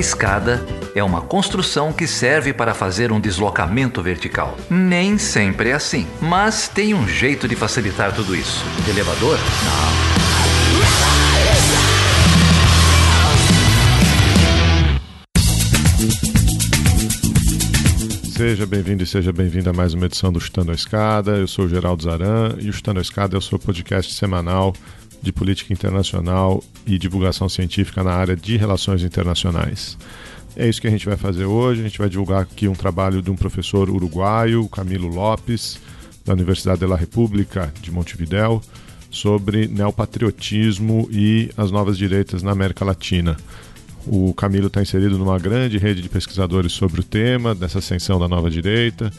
escada é uma construção que serve para fazer um deslocamento vertical. Nem sempre é assim, mas tem um jeito de facilitar tudo isso. Elevador? Não. Seja bem-vindo e seja bem-vinda a mais uma edição do Chutando a Escada. Eu sou o Geraldo Zaran e o Chutando a Escada é o seu podcast semanal de política internacional e divulgação científica na área de relações internacionais. É isso que a gente vai fazer hoje. A gente vai divulgar aqui um trabalho de um professor uruguaio, Camilo Lopes, da Universidade de la República de Montevideo, sobre neopatriotismo e as novas direitas na América Latina. O Camilo está inserido numa grande rede de pesquisadores sobre o tema, dessa ascensão da nova direita,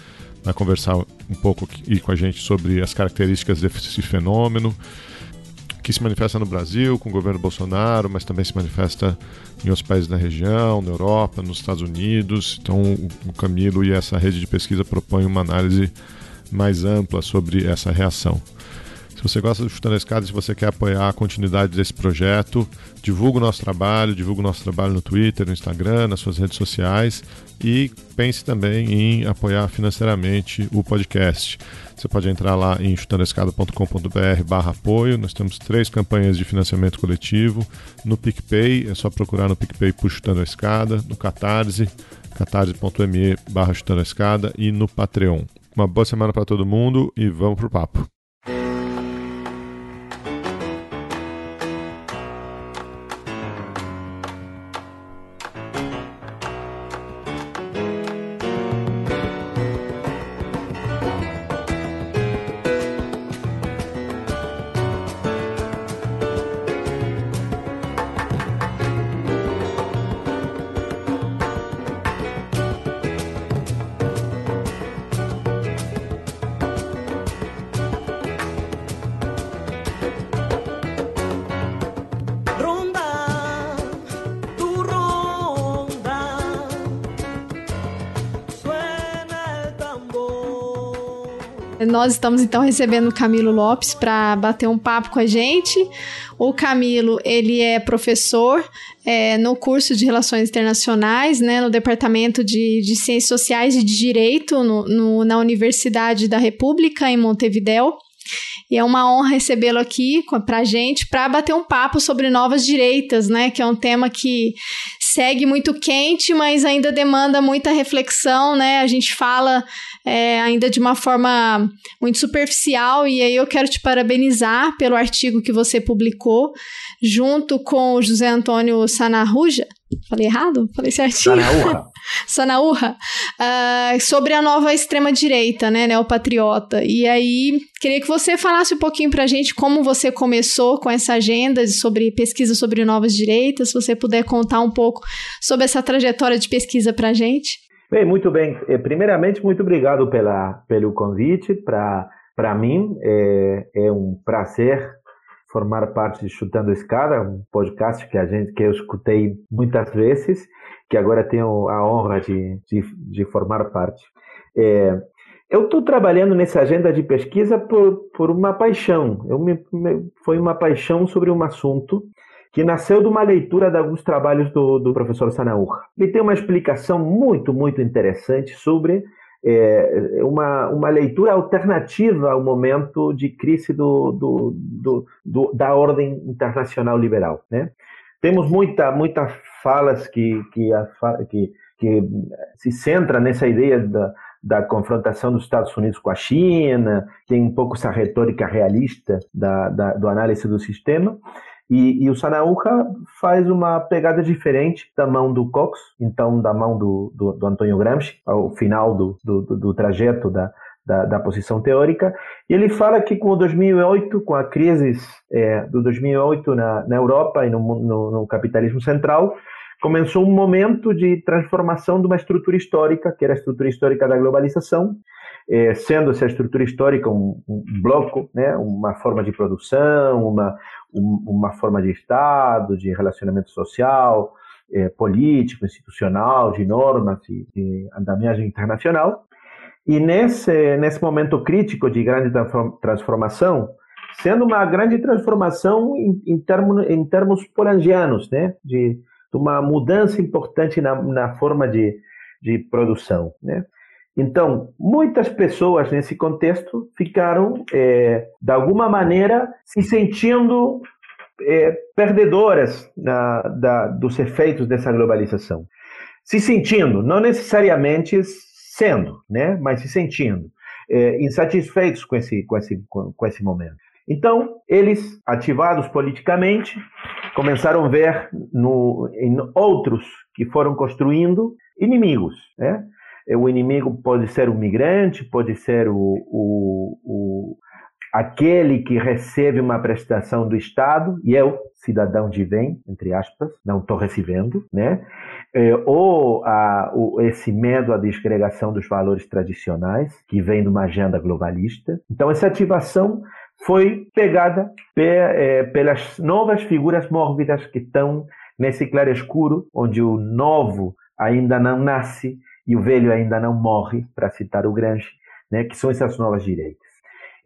vai conversar um pouco aqui com a gente sobre as características desse fenômeno, que se manifesta no Brasil com o governo Bolsonaro, mas também se manifesta em outros países da região, na Europa, nos Estados Unidos. Então, o Camilo e essa rede de pesquisa propõem uma análise mais ampla sobre essa reação. Se você gosta do Chutando a Escada, se você quer apoiar a continuidade desse projeto, divulgue o nosso trabalho, divulgue o nosso trabalho no Twitter, no Instagram, nas suas redes sociais e pense também em apoiar financeiramente o podcast. Você pode entrar lá em chutandoescada.com.br barra apoio. Nós temos três campanhas de financiamento coletivo. No PicPay, é só procurar no PicPay por Chutando a Escada, no Catarse, catarse.me barra Chutando a Escada e no Patreon. Uma boa semana para todo mundo e vamos pro papo. Nós estamos então recebendo o Camilo Lopes para bater um papo com a gente. O Camilo, ele é professor é, no curso de Relações Internacionais, né, no Departamento de, de Ciências Sociais e de Direito no, no, na Universidade da República, em Montevideo. E é uma honra recebê-lo aqui para a gente para bater um papo sobre novas direitas, né? Que é um tema que segue muito quente, mas ainda demanda muita reflexão, né? A gente fala é, ainda de uma forma muito superficial, e aí eu quero te parabenizar pelo artigo que você publicou, junto com o José Antônio Sanarruja. Falei errado? Falei certinho? Sanaúra. Sanaúra. Uh, sobre a nova extrema-direita, né, neopatriota. E aí, queria que você falasse um pouquinho pra gente como você começou com essa agenda sobre pesquisa sobre novas direitas, se você puder contar um pouco sobre essa trajetória de pesquisa pra gente. Bem, muito bem. Eh, primeiramente, muito obrigado pela, pelo convite. Para mim, é, é um prazer formar parte de Chutando Escada, um podcast que a gente que eu escutei muitas vezes, que agora tenho a honra de, de, de formar parte. É, eu estou trabalhando nessa agenda de pesquisa por, por uma paixão. Eu me, me, foi uma paixão sobre um assunto que nasceu de uma leitura de alguns trabalhos do, do professor Sanaur. Ele tem uma explicação muito, muito interessante sobre é, uma, uma leitura alternativa ao momento de crise do, do, do, do da ordem internacional liberal. Né? Temos muita, muita falas que, que, que, que se centra nessa ideia da, da confrontação dos Estados Unidos com a China, tem um pouco essa retórica realista da, da, do análise do sistema, e, e, o Sanaúja faz uma pegada diferente da mão do Cox, então da mão do, do, do Antônio Gramsci, ao final do, do, do trajeto da, da, da, posição teórica. E ele fala que com o 2008, com a crise é, do 2008 na, na Europa e no, no, no capitalismo central, começou um momento de transformação de uma estrutura histórica, que era a estrutura histórica da globalização, é, sendo essa estrutura histórica um, um, bloco, né, uma forma de produção, uma, um, uma forma de Estado, de relacionamento social, é, político, institucional, de normas e de andamagem internacional. E nesse, nesse momento crítico de grande transformação, sendo uma grande transformação em, em, termo, em termos polangianos, né, de de uma mudança importante na, na forma de, de produção. Né? Então, muitas pessoas nesse contexto ficaram, é, de alguma maneira, se sentindo é, perdedoras na, da, dos efeitos dessa globalização. Se sentindo, não necessariamente sendo, né, mas se sentindo é, insatisfeitos com esse, com, esse, com esse momento. Então, eles, ativados politicamente, começaram a ver no, em outros que foram construindo inimigos. Né? O inimigo pode ser o migrante, pode ser o, o, o aquele que recebe uma prestação do Estado, e eu, cidadão de bem, entre aspas, não estou recebendo, né? É, ou a, o, esse medo à desgregação dos valores tradicionais, que vem de uma agenda globalista. Então, essa ativação foi pegada pe, é, pelas novas figuras mórbidas que estão nesse claro escuro, onde o novo ainda não nasce e o velho ainda não morre, para citar o Gramsci, né, que são essas novas direitas.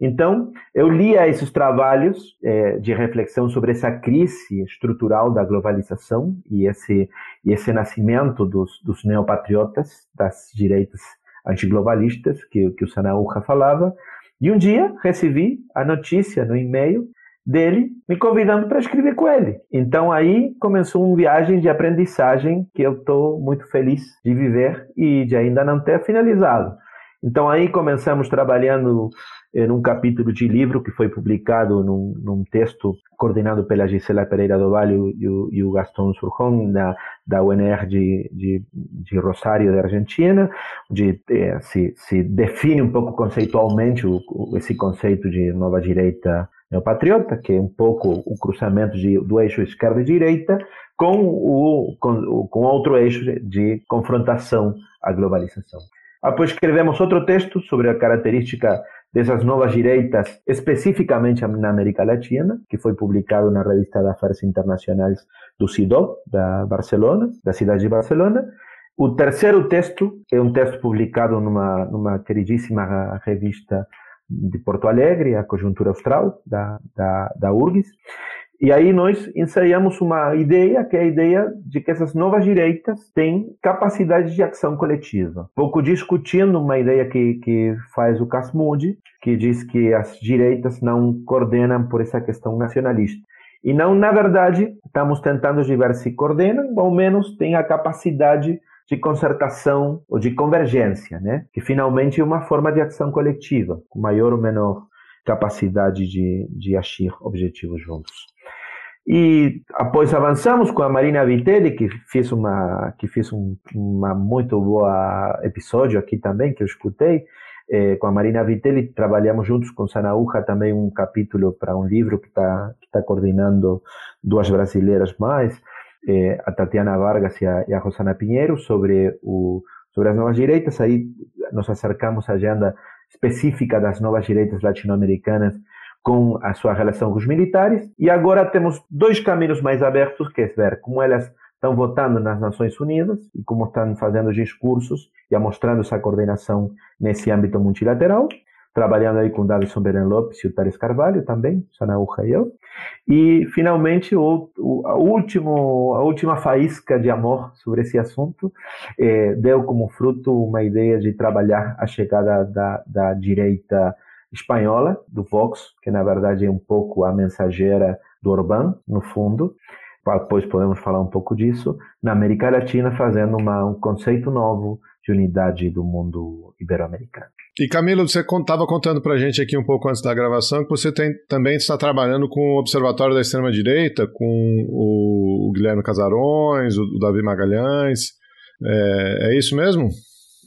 Então, eu lia esses trabalhos é, de reflexão sobre essa crise estrutural da globalização e esse, e esse nascimento dos, dos neopatriotas, das direitas antiglobalistas, que, que o Sanaúja falava, e um dia recebi a notícia no e-mail dele me convidando para escrever com ele. Então aí começou uma viagem de aprendizagem que eu estou muito feliz de viver e de ainda não ter finalizado. Então aí começamos trabalhando em um capítulo de livro que foi publicado num, num texto coordenado pela Gisela Pereira do Vale e o, e o Gaston Surjón da, da UNR de, de, de Rosário, da Argentina, onde eh, se, se define um pouco conceitualmente o, o, esse conceito de nova direita neopatriota, que é um pouco o cruzamento de, do eixo esquerda e direita com, o, com, com outro eixo de, de confrontação à globalização. Depois escrevemos outro texto sobre a característica dessas novas direitas, especificamente na América Latina, que foi publicado na revista de Afers Internacionais do CIDO, da Barcelona, da cidade de Barcelona. O terceiro texto é um texto publicado numa, numa queridíssima revista de Porto Alegre, a Conjuntura Austral, da, da, da URGS, e aí nós ensaiamos uma ideia, que é a ideia de que essas novas direitas têm capacidade de ação coletiva. Pouco discutindo uma ideia que, que faz o Casmudi, que diz que as direitas não coordenam por essa questão nacionalista. E não, na verdade, estamos tentando ver se coordenam, ou ao menos têm a capacidade de concertação ou de convergência, né? que finalmente é uma forma de ação coletiva, com maior ou menor capacidade de, de agir objetivos juntos. E após avançamos com a Marina Vitelli, que fez uma que fez um uma muito boa episódio aqui também que eu escutei. Eh, com a Marina Vitelli trabalhamos juntos com Sanaúja também um capítulo para um livro que está que tá coordenando duas brasileiras mais, eh, a Tatiana Vargas e a, e a Rosana Pinheiro sobre o sobre as novas direitas. Aí nos acercamos à agenda específica das novas direitas latino-americanas com a sua relação com os militares. E agora temos dois caminhos mais abertos, que é ver como elas estão votando nas Nações Unidas e como estão fazendo discursos e mostrando essa coordenação nesse âmbito multilateral, trabalhando aí com Davison Beren Lopes e o Tares Carvalho também, Sanaúja e eu. E, finalmente, o, o, a, último, a última faísca de amor sobre esse assunto eh, deu como fruto uma ideia de trabalhar a chegada da, da direita espanhola, do Vox, que na verdade é um pouco a mensageira do Orbán, no fundo. Depois podemos falar um pouco disso. Na América Latina, fazendo uma, um conceito novo de unidade do mundo ibero-americano. E Camilo, você estava contando para a gente aqui um pouco antes da gravação que você tem, também está trabalhando com o Observatório da Extrema-Direita, com o Guilherme Casarões, o Davi Magalhães. É, é isso mesmo?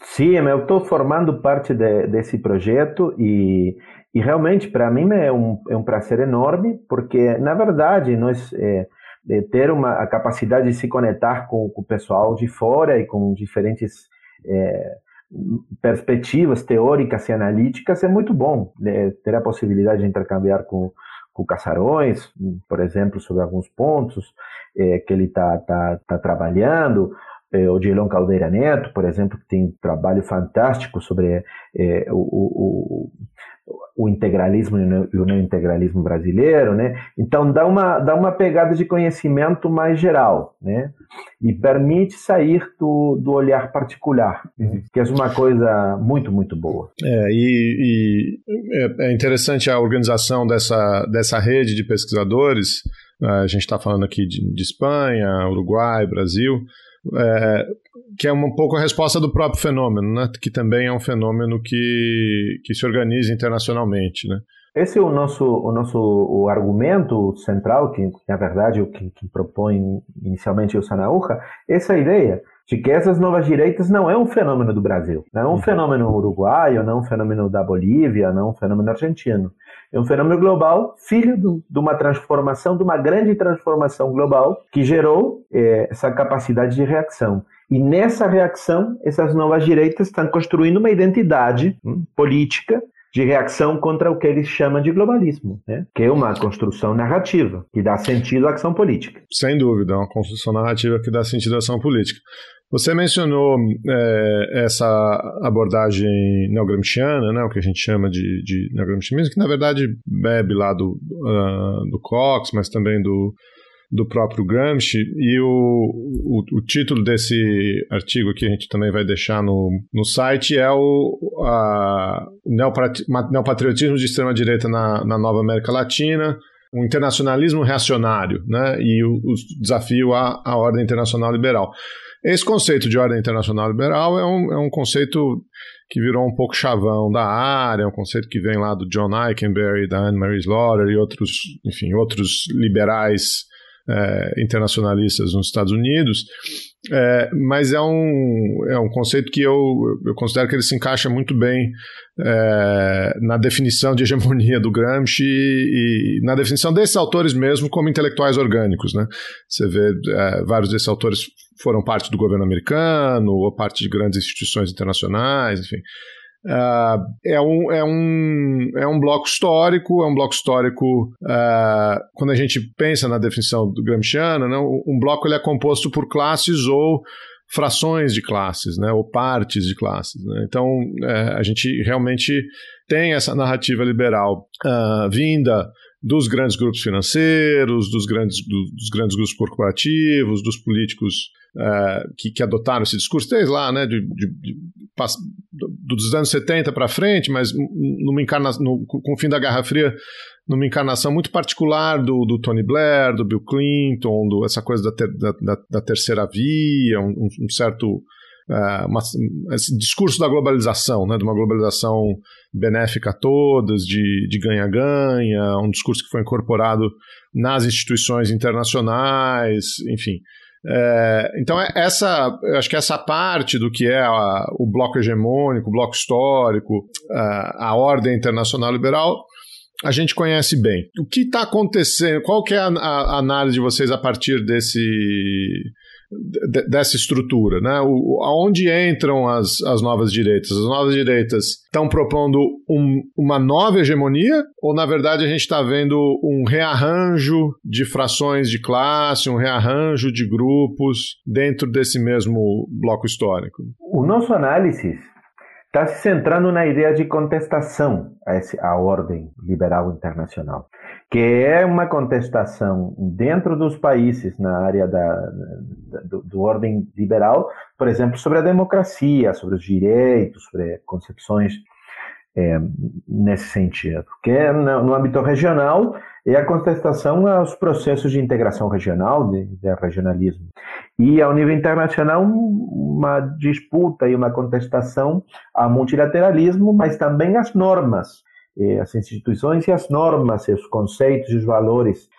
Sim, eu estou formando parte de, desse projeto e, e realmente para mim é um, é um prazer enorme, porque na verdade nós é, é ter uma, a capacidade de se conectar com, com o pessoal de fora e com diferentes é, perspectivas teóricas e analíticas é muito bom. Né? Ter a possibilidade de intercambiar com, com Casarões, por exemplo, sobre alguns pontos é, que ele está tá, tá trabalhando, é, o Gelon Caldeira Neto, por exemplo, que tem um trabalho fantástico sobre é, o, o, o integralismo e o neointegralismo brasileiro, né? Então dá uma, dá uma pegada de conhecimento mais geral, né? E permite sair do, do olhar particular, uhum. que é uma coisa muito, muito boa. É, e, e é, é interessante a organização dessa, dessa rede de pesquisadores, a gente está falando aqui de, de Espanha, Uruguai, Brasil, é, que é um pouco a resposta do próprio fenômeno, né? que também é um fenômeno que, que se organiza internacionalmente. Né? Esse é o nosso, o nosso o argumento central, que na verdade o que, que propõe inicialmente o Sanaúja, essa ideia de que essas novas direitas não é um fenômeno do Brasil, não é um uhum. fenômeno uruguaio, não é um fenômeno da Bolívia, não é um fenômeno argentino. É um fenômeno global, filho do, de uma transformação, de uma grande transformação global que gerou é, essa capacidade de reação. E nessa reação, essas novas direitas estão construindo uma identidade hum, política de reação contra o que eles chamam de globalismo, né? que é uma construção narrativa que dá sentido à ação política. Sem dúvida, é uma construção narrativa que dá sentido à ação política. Você mencionou é, essa abordagem neogramsciana, né, o que a gente chama de, de neogramscianismo, que na verdade bebe lá do, uh, do Cox, mas também do, do próprio Gramsci. E o, o, o, título desse artigo que a gente também vai deixar no, no site é o a, Neopatriotismo de Extrema-Direita na, na Nova América Latina, um internacionalismo reacionário né, e o, o desafio à, à ordem internacional liberal. Esse conceito de ordem internacional liberal é um, é um conceito que virou um pouco chavão da área, é um conceito que vem lá do John Eikenberry, da Anne-Marie Slaughter e outros, enfim, outros liberais é, internacionalistas nos Estados Unidos, é, mas é um, é um conceito que eu, eu considero que ele se encaixa muito bem é, na definição de hegemonia do Gramsci e, e, na definição desses autores mesmo como intelectuais orgânicos. Né? Você vê é, vários desses autores foram parte do governo americano ou parte de grandes instituições internacionais, enfim. Uh, é, um, é, um, é um bloco histórico, é um bloco histórico, uh, quando a gente pensa na definição do Gramsciano, né, um bloco ele é composto por classes ou frações de classes, né, ou partes de classes. Né? Então, é, a gente realmente tem essa narrativa liberal uh, vinda dos grandes grupos financeiros, dos grandes, do, dos grandes grupos corporativos, dos políticos uh, que, que, adotaram esse discurso, desde lá, né, de, de, de, dos anos 70 para frente, mas numa encarnação, no, com o fim da Guerra Fria, numa encarnação muito particular do, do Tony Blair, do Bill Clinton, do, essa coisa da, ter, da, da, terceira via, um, um certo uma, esse discurso da globalização, né, de uma globalização benéfica a todas, de ganha-ganha, um discurso que foi incorporado nas instituições internacionais, enfim. É, então, é essa, acho que essa parte do que é a, o bloco hegemônico, o bloco histórico, a, a ordem internacional liberal, a gente conhece bem. O que está acontecendo? Qual que é a, a, análise de vocês a partir desse dessa estrutura, né? O, aonde entram as, as novas direitas? As novas direitas estão propondo um, uma nova hegemonia ou, na verdade, a gente está vendo um rearranjo de frações de classe, um rearranjo de grupos dentro desse mesmo bloco histórico? O nosso análise está se centrando na ideia de contestação a, esse, a ordem liberal internacional, que é uma contestação dentro dos países na área da, do, do, ordem liberal, por exemplo, sobre a democracia, sobre os direitos, sobre concepções é, nesse sentido, que é no, no âmbito regional é a contestação aos processos de integração regional, de, de regionalismo. E, ao nível internacional, uma disputa e uma contestação ao multilateralismo, mas também às normas, as instituições e as normas, os conceitos e os valores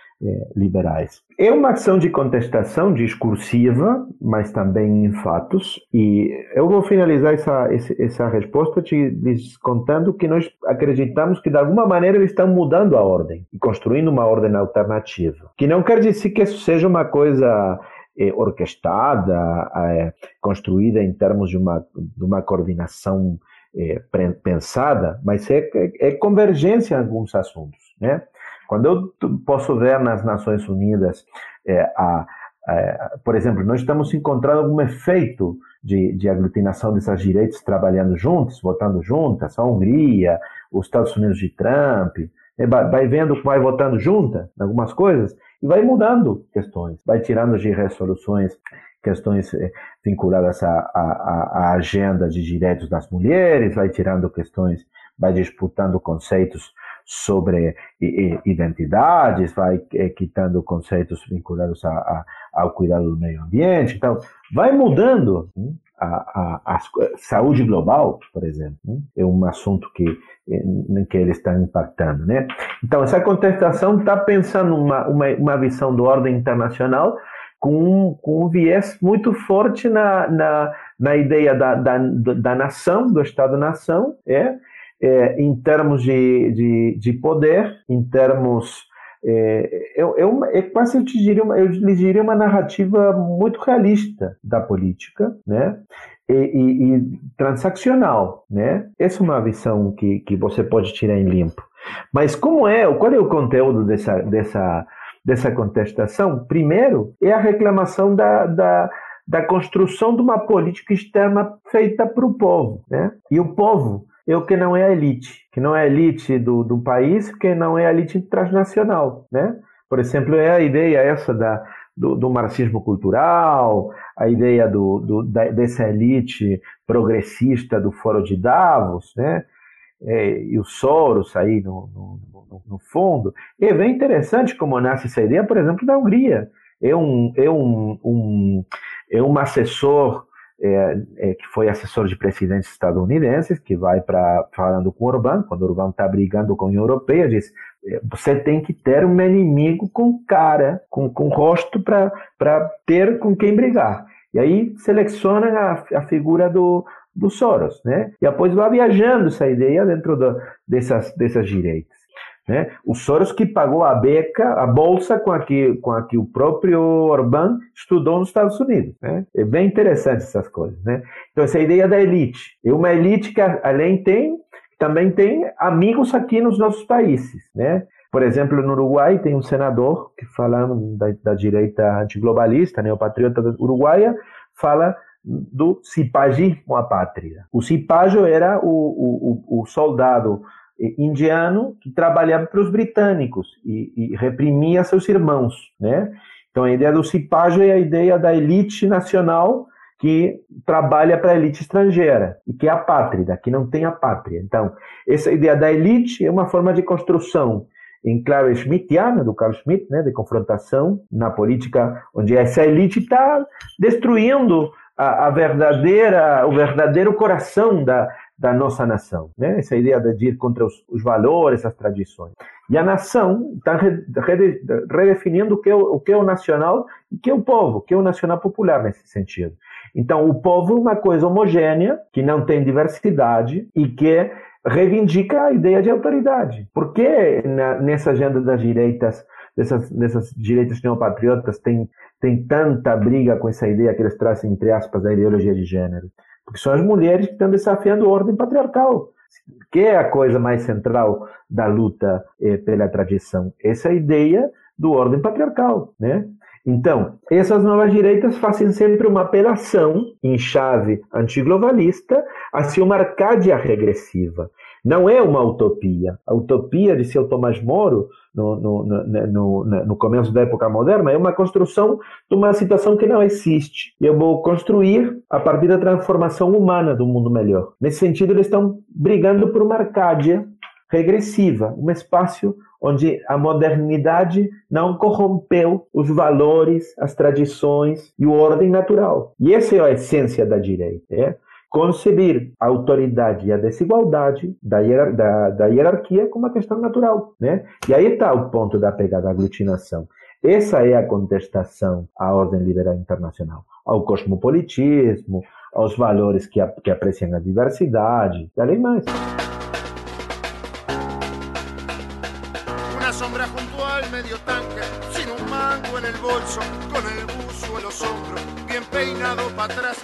liberais. É uma ação de contestação discursiva, mas também em fatos. E eu vou finalizar essa, essa resposta te contando que nós acreditamos que, de alguma maneira, eles estão mudando a ordem e construindo uma ordem alternativa. Que não quer dizer que isso seja uma coisa é, orquestrada, é, construída em termos de uma, de uma coordenação é, pensada, mas é, é, convergência em alguns assuntos, né? Quando eu posso ver nas Nações Unidas é, a, é, por exemplo, nós estamos encontrando algum efeito de, de aglutinação dessas direitos trabalhando juntos, votando juntas, a Hungria, os Estados Unidos de Trump, é, vai vendo vai votando junta algumas coisas e vai mudando questões, vai tirando de resoluções questões é, vinculadas à agenda de direitos das mulheres, vai tirando questões, vai disputando conceitos sobre identidades, vai é, quitando conceitos vinculados a, a, ao cuidado do meio ambiente. Então, vai mudando hum, a, a, a, saúde global, por exemplo, hum, é um assunto que, em que eles estão impactando. Né? Então, essa contestação está pensando uma, uma, uma visão do ordem internacional com, com um viés muito forte na, na, na ideia da, da, da nação, do Estado-nação, é, é, em termos de, de, de poder, em termos é, é, é, uma, é quase eu te diria uma, eu lhe diria uma narrativa muito realista da política, né? E, e, e, transaccional, né? Essa é uma visão que, que você pode tirar em limpo. Mas como é, qual é o conteúdo dessa, dessa, dessa contestação? Primeiro, é a reclamação da, da, da construção de uma política externa feita para o povo, né? E o povo o que não é a elite, que não é a elite do, do país, que não é a elite transnacional, né? Por exemplo, é a ideia essa da, do, do marxismo cultural, a ideia do, do, da, dessa elite progressista do Foro de Davos, né? É, e o Soros aí no, no, no, fundo. É bem interessante como nasce essa ideia, por exemplo, da Hungria. É um, é um, um, é um assessor é, é, que foi assessor de presidentes estadunidenses, que vai para falando com Orbán, quando Orbán está brigando com a União Europeia, diz: é, você tem que ter um inimigo com cara, com, com rosto para ter com quem brigar. E aí seleciona a, a figura do, do Soros, né? E depois vai viajando essa ideia dentro do, dessas, dessas direitas. Né? O Soros que pagou a beca, a bolsa com a que, com a que o próprio Orbán estudou nos Estados Unidos. Né? É bem interessante essas coisas. Né? Então, essa ideia da elite. É uma elite que, além tem, também tem amigos aqui nos nossos países. Né? Por exemplo, no Uruguai tem um senador que fala da, da direita antiglobalista, neopatriota uruguaia, fala do cipagismo apátrida. O cipajo era o, o, o soldado indiano que trabalhava para os britânicos e, e, reprimia seus irmãos, né? Então a ideia do cipágio é a ideia da elite nacional que trabalha para a elite estrangeira e que é apátrida, que não tem a pátria. Então essa ideia da elite é uma forma de construção em clave schmittiana, do Carl Schmitt, né, de confrontação na política, onde essa elite está destruindo a, a, verdadeira, o verdadeiro coração da, da nossa nação, né? Essa ideia de ir contra os, os valores, as tradições. E a nação está redefinindo o que, é o, que é o nacional e o que é o povo, o que é o nacional popular nesse sentido. Então, o povo é uma coisa homogênea, que não tem diversidade e que reivindica a ideia de autoridade. Por que na, nessa agenda das direitas, dessas, dessas direitas neopatriotas, tem, tem tanta briga com essa ideia que eles trazem, entre aspas, da ideologia de gênero? Porque são as mulheres que estão desafiando a ordem patriarcal, que é a coisa mais central da luta eh, pela tradição. Essa é ideia do ordem patriarcal, né? Então, essas novas direitas fazem sempre uma apelação em chave antiglobalista hacia uma arcádia regressiva. Não é uma utopia. A utopia, de seu Tomás Moro, no, no, no, no, começo da época moderna, é uma construção de uma situação que não existe. Eu vou construir a partir da transformação humana do mundo melhor. Nesse sentido, eles estão brigando por uma arcádia regressiva, um espaço onde a modernidade não corrompeu os valores, as tradições e o ordem natural. E essa é a essência da direita. É? Conceber a autoridade e a desigualdade da, hierar da, da hierarquia como uma questão natural. Né? E aí está o ponto da pegada aglutinação. Essa é a contestação à ordem liberal internacional, ao cosmopolitismo, aos valores que, que apreciam a diversidade, além mais. Uma sombra medio tanque, el bolso, con el buzo en los hombros, bien peinado para atrás.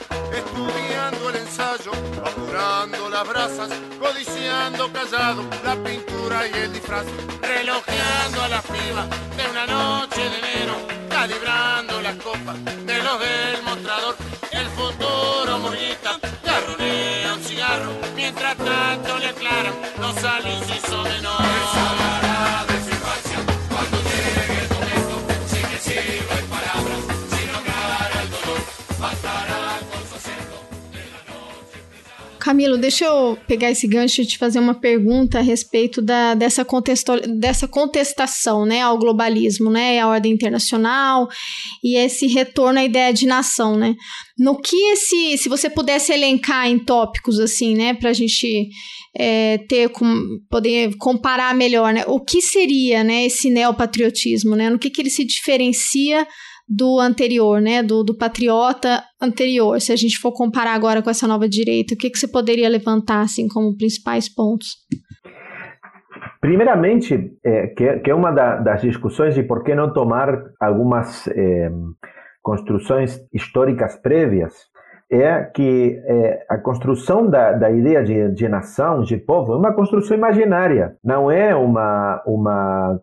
Apurando las brasas, codiciando callado la pintura y el disfraz, relojeando a la piba de una noche de enero, calibrando las copas de los del mostrador. El futuro murguita garronea un cigarro, mientras tanto le aclaran los alisos menores. Camilo, deixa eu pegar esse gancho e te fazer uma pergunta a respeito da, dessa, dessa contestação né, ao globalismo, né, à ordem internacional e esse retorno à ideia de nação, né? No que esse, se você pudesse elencar em tópicos assim, né, para a gente é, ter com, poder comparar melhor, né? O que seria, né, esse neopatriotismo, né? No que, que ele se diferencia do anterior, né? Do, do patriota anterior. Se a gente for comparar agora com essa nova direita, o que, que você poderia levantar assim como principais pontos? Primeiramente, é, que, que, é uma da, das discussões de por que não tomar algumas é, construções históricas prévias, é que é, a construção da, da ideia de, de, nação, de povo, é uma construção imaginária, não é uma, uma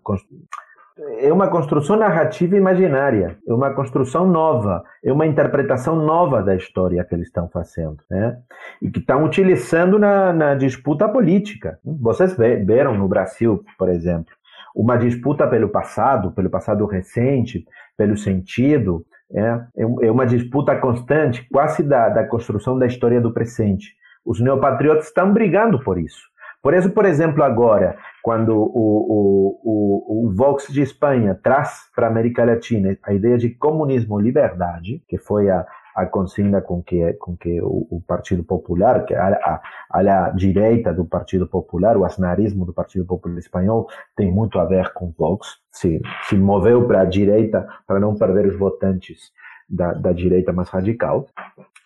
é uma construção narrativa imaginária, é uma construção nova, é uma interpretação nova da história que eles estão fazendo, né? E que estão utilizando na, na disputa política. Vocês viram no Brasil, por exemplo, uma disputa pelo passado, pelo passado recente, pelo sentido, é, é, é uma disputa constante, quase da, da construção da história do presente. Os neopatriotas estão brigando por isso. Por isso, por exemplo, agora, quando o, o, o, o Vox de Espanha traz para a América Latina a ideia de comunismo liberdade, que foi a, a consigna com que, com que o, o Partido Popular, que a, a, a, direita do Partido Popular, o asnarismo do Partido Popular Espanhol, tem muito a ver com Vox, se, se moveu para a direita para não perder os votantes da, da direita mais radical,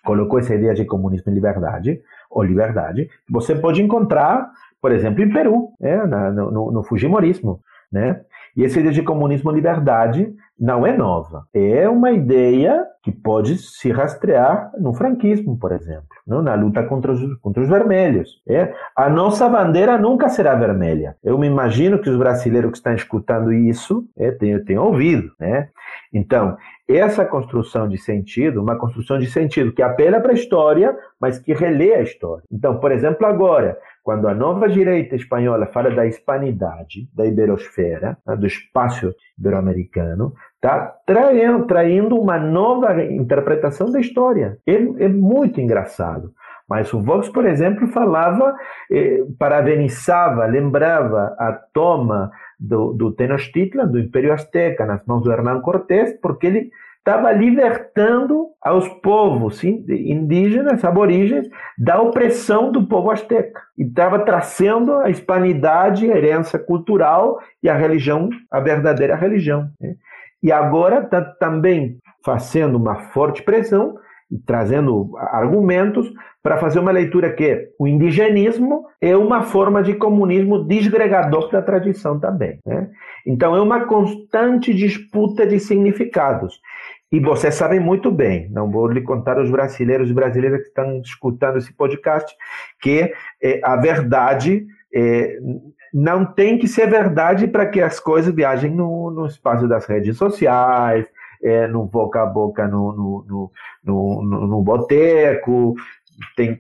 colocou essa ideia de comunismo e liberdade, ou liberdade, você pode encontrar por exemplo, em Peru, é, na, no, no Fujimorismo. Né? E essa ideia de comunismo liberdade não é nova. É uma ideia que pode se rastrear no franquismo, por exemplo, não? na luta contra os, contra os vermelhos. É? A nossa bandeira nunca será vermelha. Eu me imagino que os brasileiros que estão escutando isso é, tenham, tenham ouvido. Né? Então, essa construção de sentido, uma construção de sentido que apela para a história, mas que relê a história. Então, por exemplo, agora, quando a nova direita espanhola fala da hispanidade, da iberosfera, né, do espaço ibero-americano, está traindo, traindo uma nova interpretação da história. É, é muito engraçado. Mas o Vox, por exemplo, falava, eh, parabenizava, lembrava a toma do, do Tenochtitlan, do Império Azteca, nas mãos do Hernán Cortés, porque ele estava libertando aos povos indígenas, aborígenes, da opressão do povo azteca. E estava trazendo a hispanidade, a herança cultural e a religião, a verdadeira religião. Né? E agora está também fazendo uma forte pressão trazendo argumentos para fazer uma leitura que o indigenismo é uma forma de comunismo desgregador da tradição também. Né? Então é uma constante disputa de significados. E vocês sabem muito bem, não vou lhe contar os brasileiros e brasileiras que estão escutando esse podcast, que é, a verdade é, não tem que ser verdade para que as coisas viajem no, no espaço das redes sociais, é, no boca a boca no, no, no, no, no, no boteco, tem,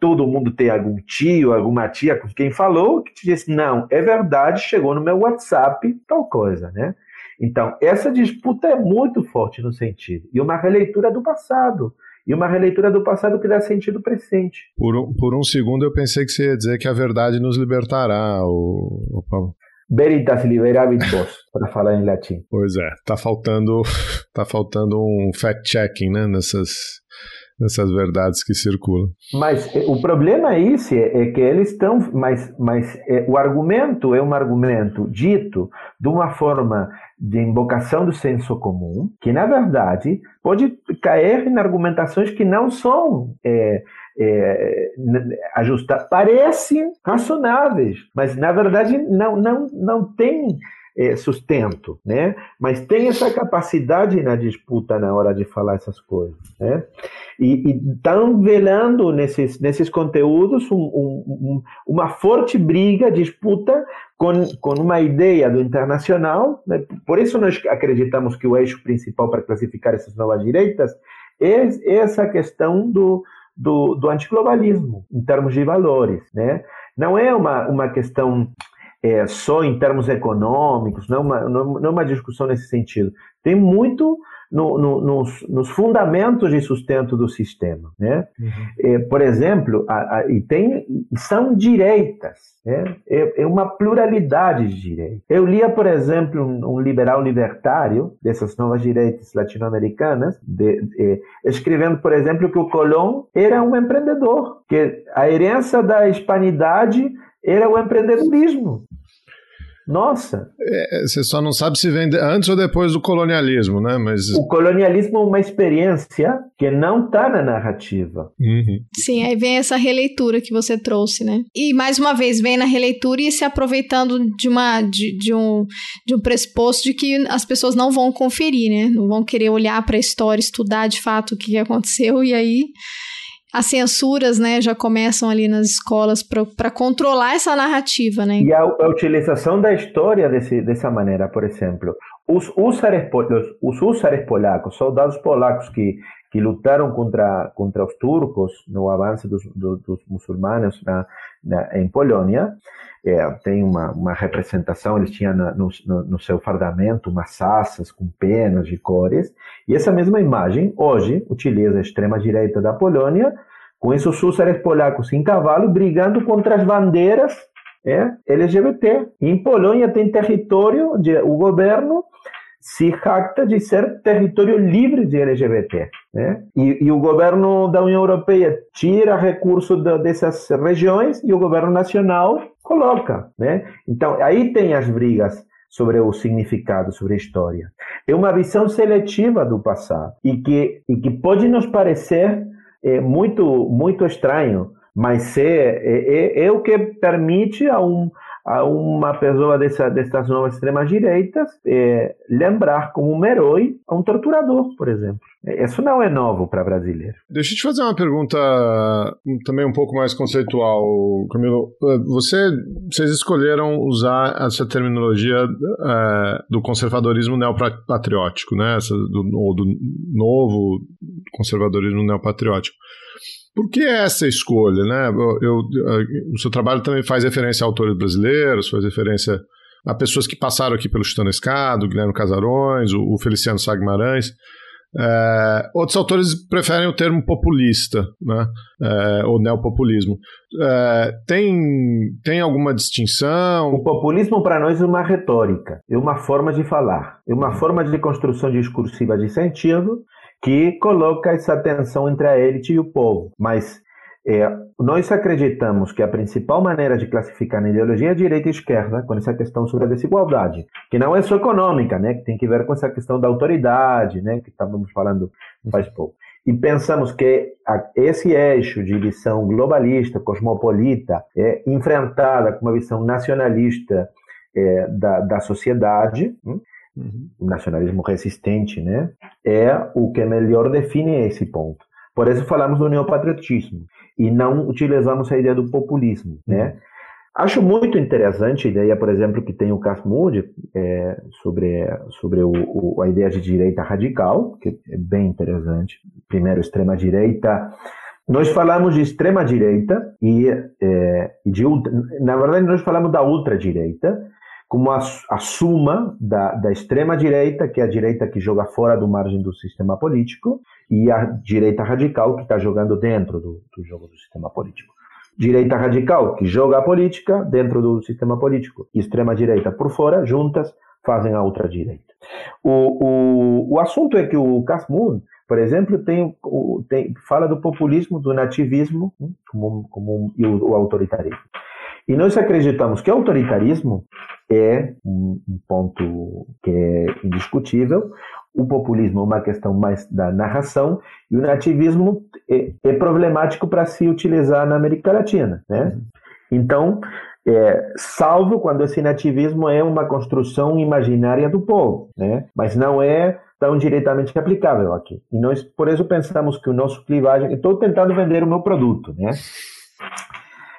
todo mundo tem algum tio, alguma tia com quem falou que te disse, não, é verdade, chegou no meu WhatsApp, tal coisa, né? Então, essa disputa é muito forte no sentido. E uma releitura do passado. E uma releitura do passado que dá sentido presente. Por um, por um segundo eu pensei que você ia dizer que a verdade nos libertará, o, o Paulo. Veritas liberavit vos, para falar em latim. Pois é, tá faltando, tá faltando um fact-checking né, nessas, nessas verdades que circulam. Mas eh, o problema é esse, é que eles estão, mas, mas é, o argumento é um argumento dito de uma forma de invocação do senso comum, que na verdade pode cair em argumentações que não são é, é, ajustadas, parecem razonáveis, mas na verdade não, não, não tem é, sustento, né? Mas tem essa capacidade na disputa na hora de falar essas coisas, né? E estão velando nesses, nesses conteúdos um, um, uma forte briga, disputa com, com uma ideia do internacional. Né? Por isso nós acreditamos que o eixo principal para classificar essas novas direitas é essa questão do, do, do antiglobalismo, em termos de valores. Né? Não é uma, uma questão é, só em termos econômicos, não é, uma, não é uma discussão nesse sentido. Tem muito no, no, nos, nos, fundamentos de sustento do sistema. Né? Uhum. É, por exemplo, a, a, e tem, são direitas, né? é, é, uma pluralidade de direitos. Eu lia, por exemplo, um, um liberal libertário dessas novas direitas latino-americanas, é, escrevendo, por exemplo, que o Colón era um empreendedor, que a herança da hispanidade era o empreendedorismo. Nossa! É, você só não sabe se vem antes ou depois do colonialismo, né? Mas... O colonialismo é uma experiência que não está na narrativa. Uhum. Sim, aí vem essa releitura que você trouxe, né? E mais uma vez vem na releitura e se aproveitando de, uma, de, de, um, de um pressuposto de que as pessoas não vão conferir, né? Não vão querer olhar para a história, estudar de fato o que aconteceu e aí as censuras, né, já começam ali nas escolas para controlar essa narrativa, né? E a, a, utilização da história desse, dessa maneira, por exemplo, os húsares, os húsares polacos, soldados polacos que que lutaram contra contra os turcos no avanço dos, dos, dos muçulmanos na, na, em Polônia, é, tem uma, uma representação, eles tinham no, no, seu fardamento umas assas com penas de cores, e essa mesma imagem hoje utiliza a extrema-direita da Polônia com esses húsares polacos em cavalo brigando contra as bandeiras é, LGBT. E em Polônia tem território, de, o governo se jacta de ser território livre de LGBT. Né? E, e, o governo da União Europeia tira recursos dessas regiões e o governo nacional coloca. Né? Então, aí tem as brigas sobre o significado, sobre a história. É uma visão seletiva do passado e que, e que pode nos parecer é, muito, muito estranho, mas é, é, é o que permite a um a uma pessoa dessa, dessas novas extremas direitas é, lembrar como um herói a um torturador, por exemplo. Isso não é novo para brasileiro. Deixa eu te fazer uma pergunta também um pouco mais conceitual, Camilo. Você, vocês escolheram usar essa terminologia é, do conservadorismo neopatriótico, né? Essa do, ou do novo conservadorismo neopatriótico. Por que essa escolha? Né? Eu, eu, o seu trabalho também faz referência a autores brasileiros, faz referência a pessoas que passaram aqui pelo Chutando Escado, o Guilherme Casarões, o, o Feliciano Sagmarães. É, outros autores preferem o termo populista, né? É, ou neopopulismo. É, tem, tem alguma distinção? O populismo para nós é uma retórica, é uma forma de falar, é uma forma de construção discursiva de sentido que coloca essa tensão entre a elite e o povo. Mas é, nós acreditamos que a principal maneira de classificar a ideologia é direita e esquerda, com essa questão sobre a desigualdade, que não é só econômica, né, que tem que ver com essa questão da autoridade, né, que estávamos falando faz pouco. E pensamos que esse eixo de visão globalista, cosmopolita, é enfrentada com uma visão nacionalista é, da, da sociedade, hum, Uhum. O nacionalismo resistente, né? É o que melhor define esse ponto. Por isso falamos do neopatriotismo e não utilizamos a ideia do populismo, né? Uhum. Acho muito interessante a ideia, por exemplo, que tem o Casmud é, sobre, sobre o, o, a ideia de direita radical, que é bem interessante. Primeiro, extrema-direita. Nós falamos de extrema-direita e, é, de, na verdade, nós falamos da ultra-direita, como a, a suma da, da extrema-direita, que é a direita que joga fora do margem do sistema político, e a direita radical, que está jogando dentro do, do jogo do sistema político. Direita radical, que joga a política dentro do sistema político, e extrema-direita por fora, juntas, fazem a outra direita. O, o, o assunto é que o Casmund, por exemplo, tem, tem, fala do populismo, do nativismo hum, como, como, e o, o autoritarismo. E nós acreditamos que o autoritarismo é um, ponto que é indiscutível. O populismo é uma questão mais da narração e o nativismo é, é problemático para se utilizar na América Latina, né? Então, É, salvo quando esse nativismo é uma construção imaginária do povo, né? mas não é tão diretamente aplicável aqui. E nós, por isso, pensamos que o nosso clivagem. Estou tentando vender o meu produto, né?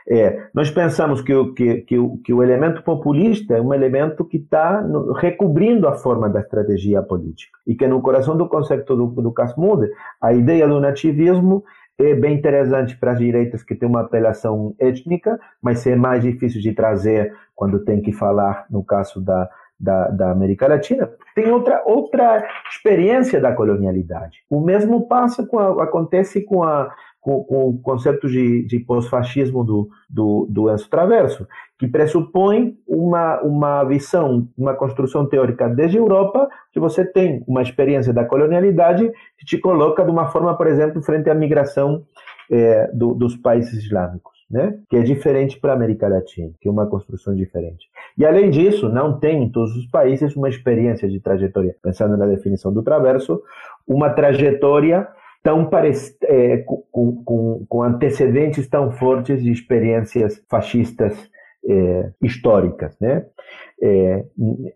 É, nós pensamos que o, que, que, o, que o elemento populista é um elemento que está recobrindo a forma da estratégia política. E que no coração do conceito do, do Casmude, a ideia do nativismo é bem interessante para as direitas que tem uma apelação étnica, mas é mais difícil de trazer quando tem que falar, no caso da, da, da, América Latina, tem outra, outra experiência da colonialidade. O mesmo passa com a, acontece com a, com, com o conceito de, de pós-fascismo do, do, do Enzo Traverso, que pressupõe uma, uma visão, uma construção teórica desde a Europa, que você tem uma experiência da colonialidade que te coloca de uma forma, por exemplo, frente à migração é, do, dos países islâmicos. Né? que é diferente para a América Latina, que é uma construção diferente. E além disso, não tem em todos os países uma experiência de trajetória, pensando na definição do traverso, uma trajetória tão é, com, com, com, antecedentes tão fortes de experiências fascistas é, históricas, né? É,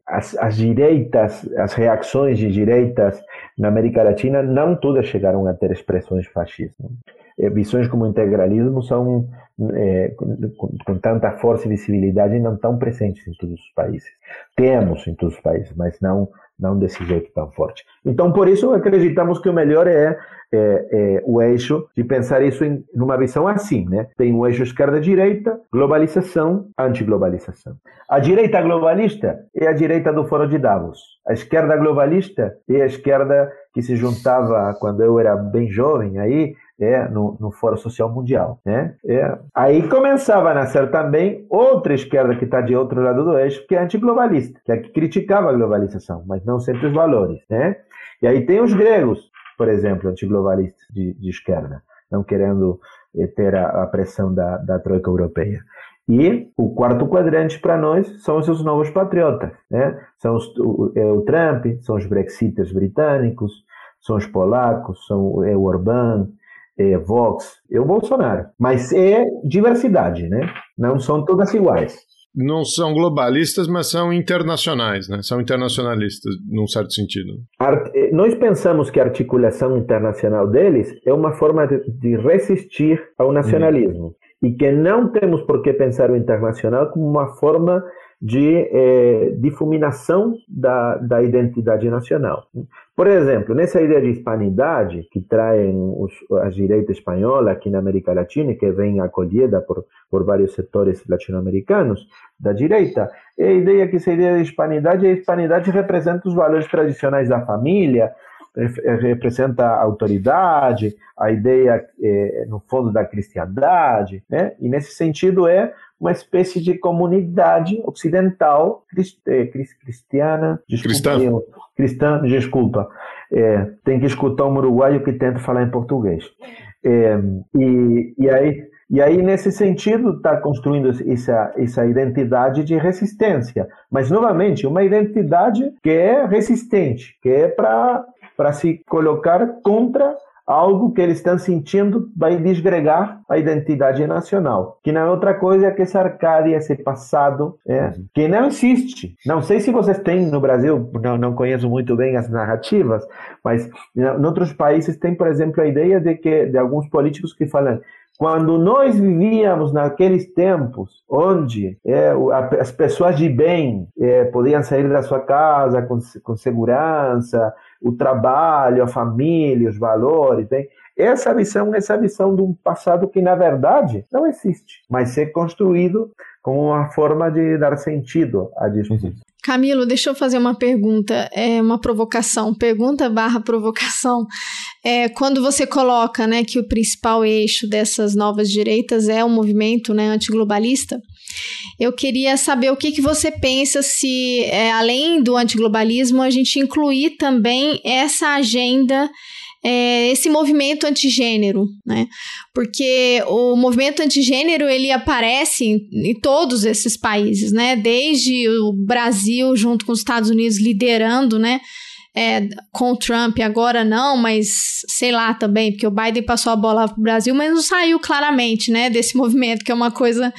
as, as, direitas, as reações de direitas na América Latina não todas chegaram a ter expressões fascistas. É, visões como o integralismo são é, com, com, tanta força e visibilidade não tão presentes em todos os países. Temos em todos os países, mas não não desse jeito tão forte. Então, por isso, acreditamos que o melhor é, é, é o eixo de pensar isso em numa visão assim, né? Tem o eixo esquerda-direita, globalização, antiglobalização. A direita globalista é a direita do Foro de Davos. A esquerda globalista é a esquerda que se juntava quando eu era bem jovem aí é, no, no Fórum Social Mundial. Né? É. Aí começava a nascer também outra esquerda que está de outro lado do eixo, que é antiglobalista, que é que criticava a globalização, mas não sempre os valores. Né? E aí tem os gregos, por exemplo, antiglobalistas de, de esquerda, não querendo eh, ter a, a pressão da, da troika europeia. E o quarto quadrante para nós são os seus novos patriotas. Né? São os, o, é o Trump, são os brexiters britânicos, são os polacos, são, é o Orbán, é Vox, é o Bolsonaro. Mas é diversidade, né? Não são todas iguais. Não são globalistas, mas são internacionais, né? São internacionalistas, num certo sentido. Eh, nós pensamos que a articulação internacional deles é uma forma de resistir ao nacionalismo. Uhum. E que não temos por que pensar o internacional como uma forma de eh, difuminação da, da identidade nacional. Por exemplo, nessa ideia de hispanidade que traem os, as direitas espanholas aqui na América Latina, que vem acolhida por, por vários setores latino-americanos da direita, é a ideia que essa ideia de hispanidade, a hispanidade representa os valores tradicionais da família, representa a autoridade, a ideia, é, no fundo, da cristiandade, né? e nesse sentido é uma espécie de comunidade ocidental é, cristiana, cristã, cristã desculpa, é, tem que escutar um uruguaio que tenta falar em português. É, e, e aí e aí, nesse sentido, está construindo essa, essa identidade de resistência. Mas, novamente, uma identidade que é resistente, que é para se colocar contra algo que eles estão sentindo vai desgregar a identidade nacional. Que não é outra coisa que essa Arcádia, esse passado, é, uhum. que não existe. Não sei se vocês têm no Brasil, não, não conheço muito bem as narrativas, mas em outros países tem, por exemplo, a ideia de que de alguns políticos que falam quando nós vivíamos naqueles tempos onde é, as pessoas de bem é, podiam sair da sua casa com, com segurança, o trabalho, a família, os valores, bem, essa visão, essa visão de um passado que na verdade não existe, mas é construído como uma forma de dar sentido à discussão. Camilo, deixa eu fazer uma pergunta, é uma provocação, pergunta barra provocação. É, quando você coloca né, que o principal eixo dessas novas direitas é o movimento né, antiglobalista, eu queria saber o que, que você pensa se, é, além do antiglobalismo, a gente incluir também essa agenda é, esse movimento antigênero, né? Porque o movimento antigênero ele aparece em, em, todos esses países, né? Desde o Brasil junto com os Estados Unidos liderando, né? É, com o Trump agora não, mas sei lá também, porque o Biden passou a bola para o Brasil, mas não saiu claramente, né, desse movimento, que é uma coisa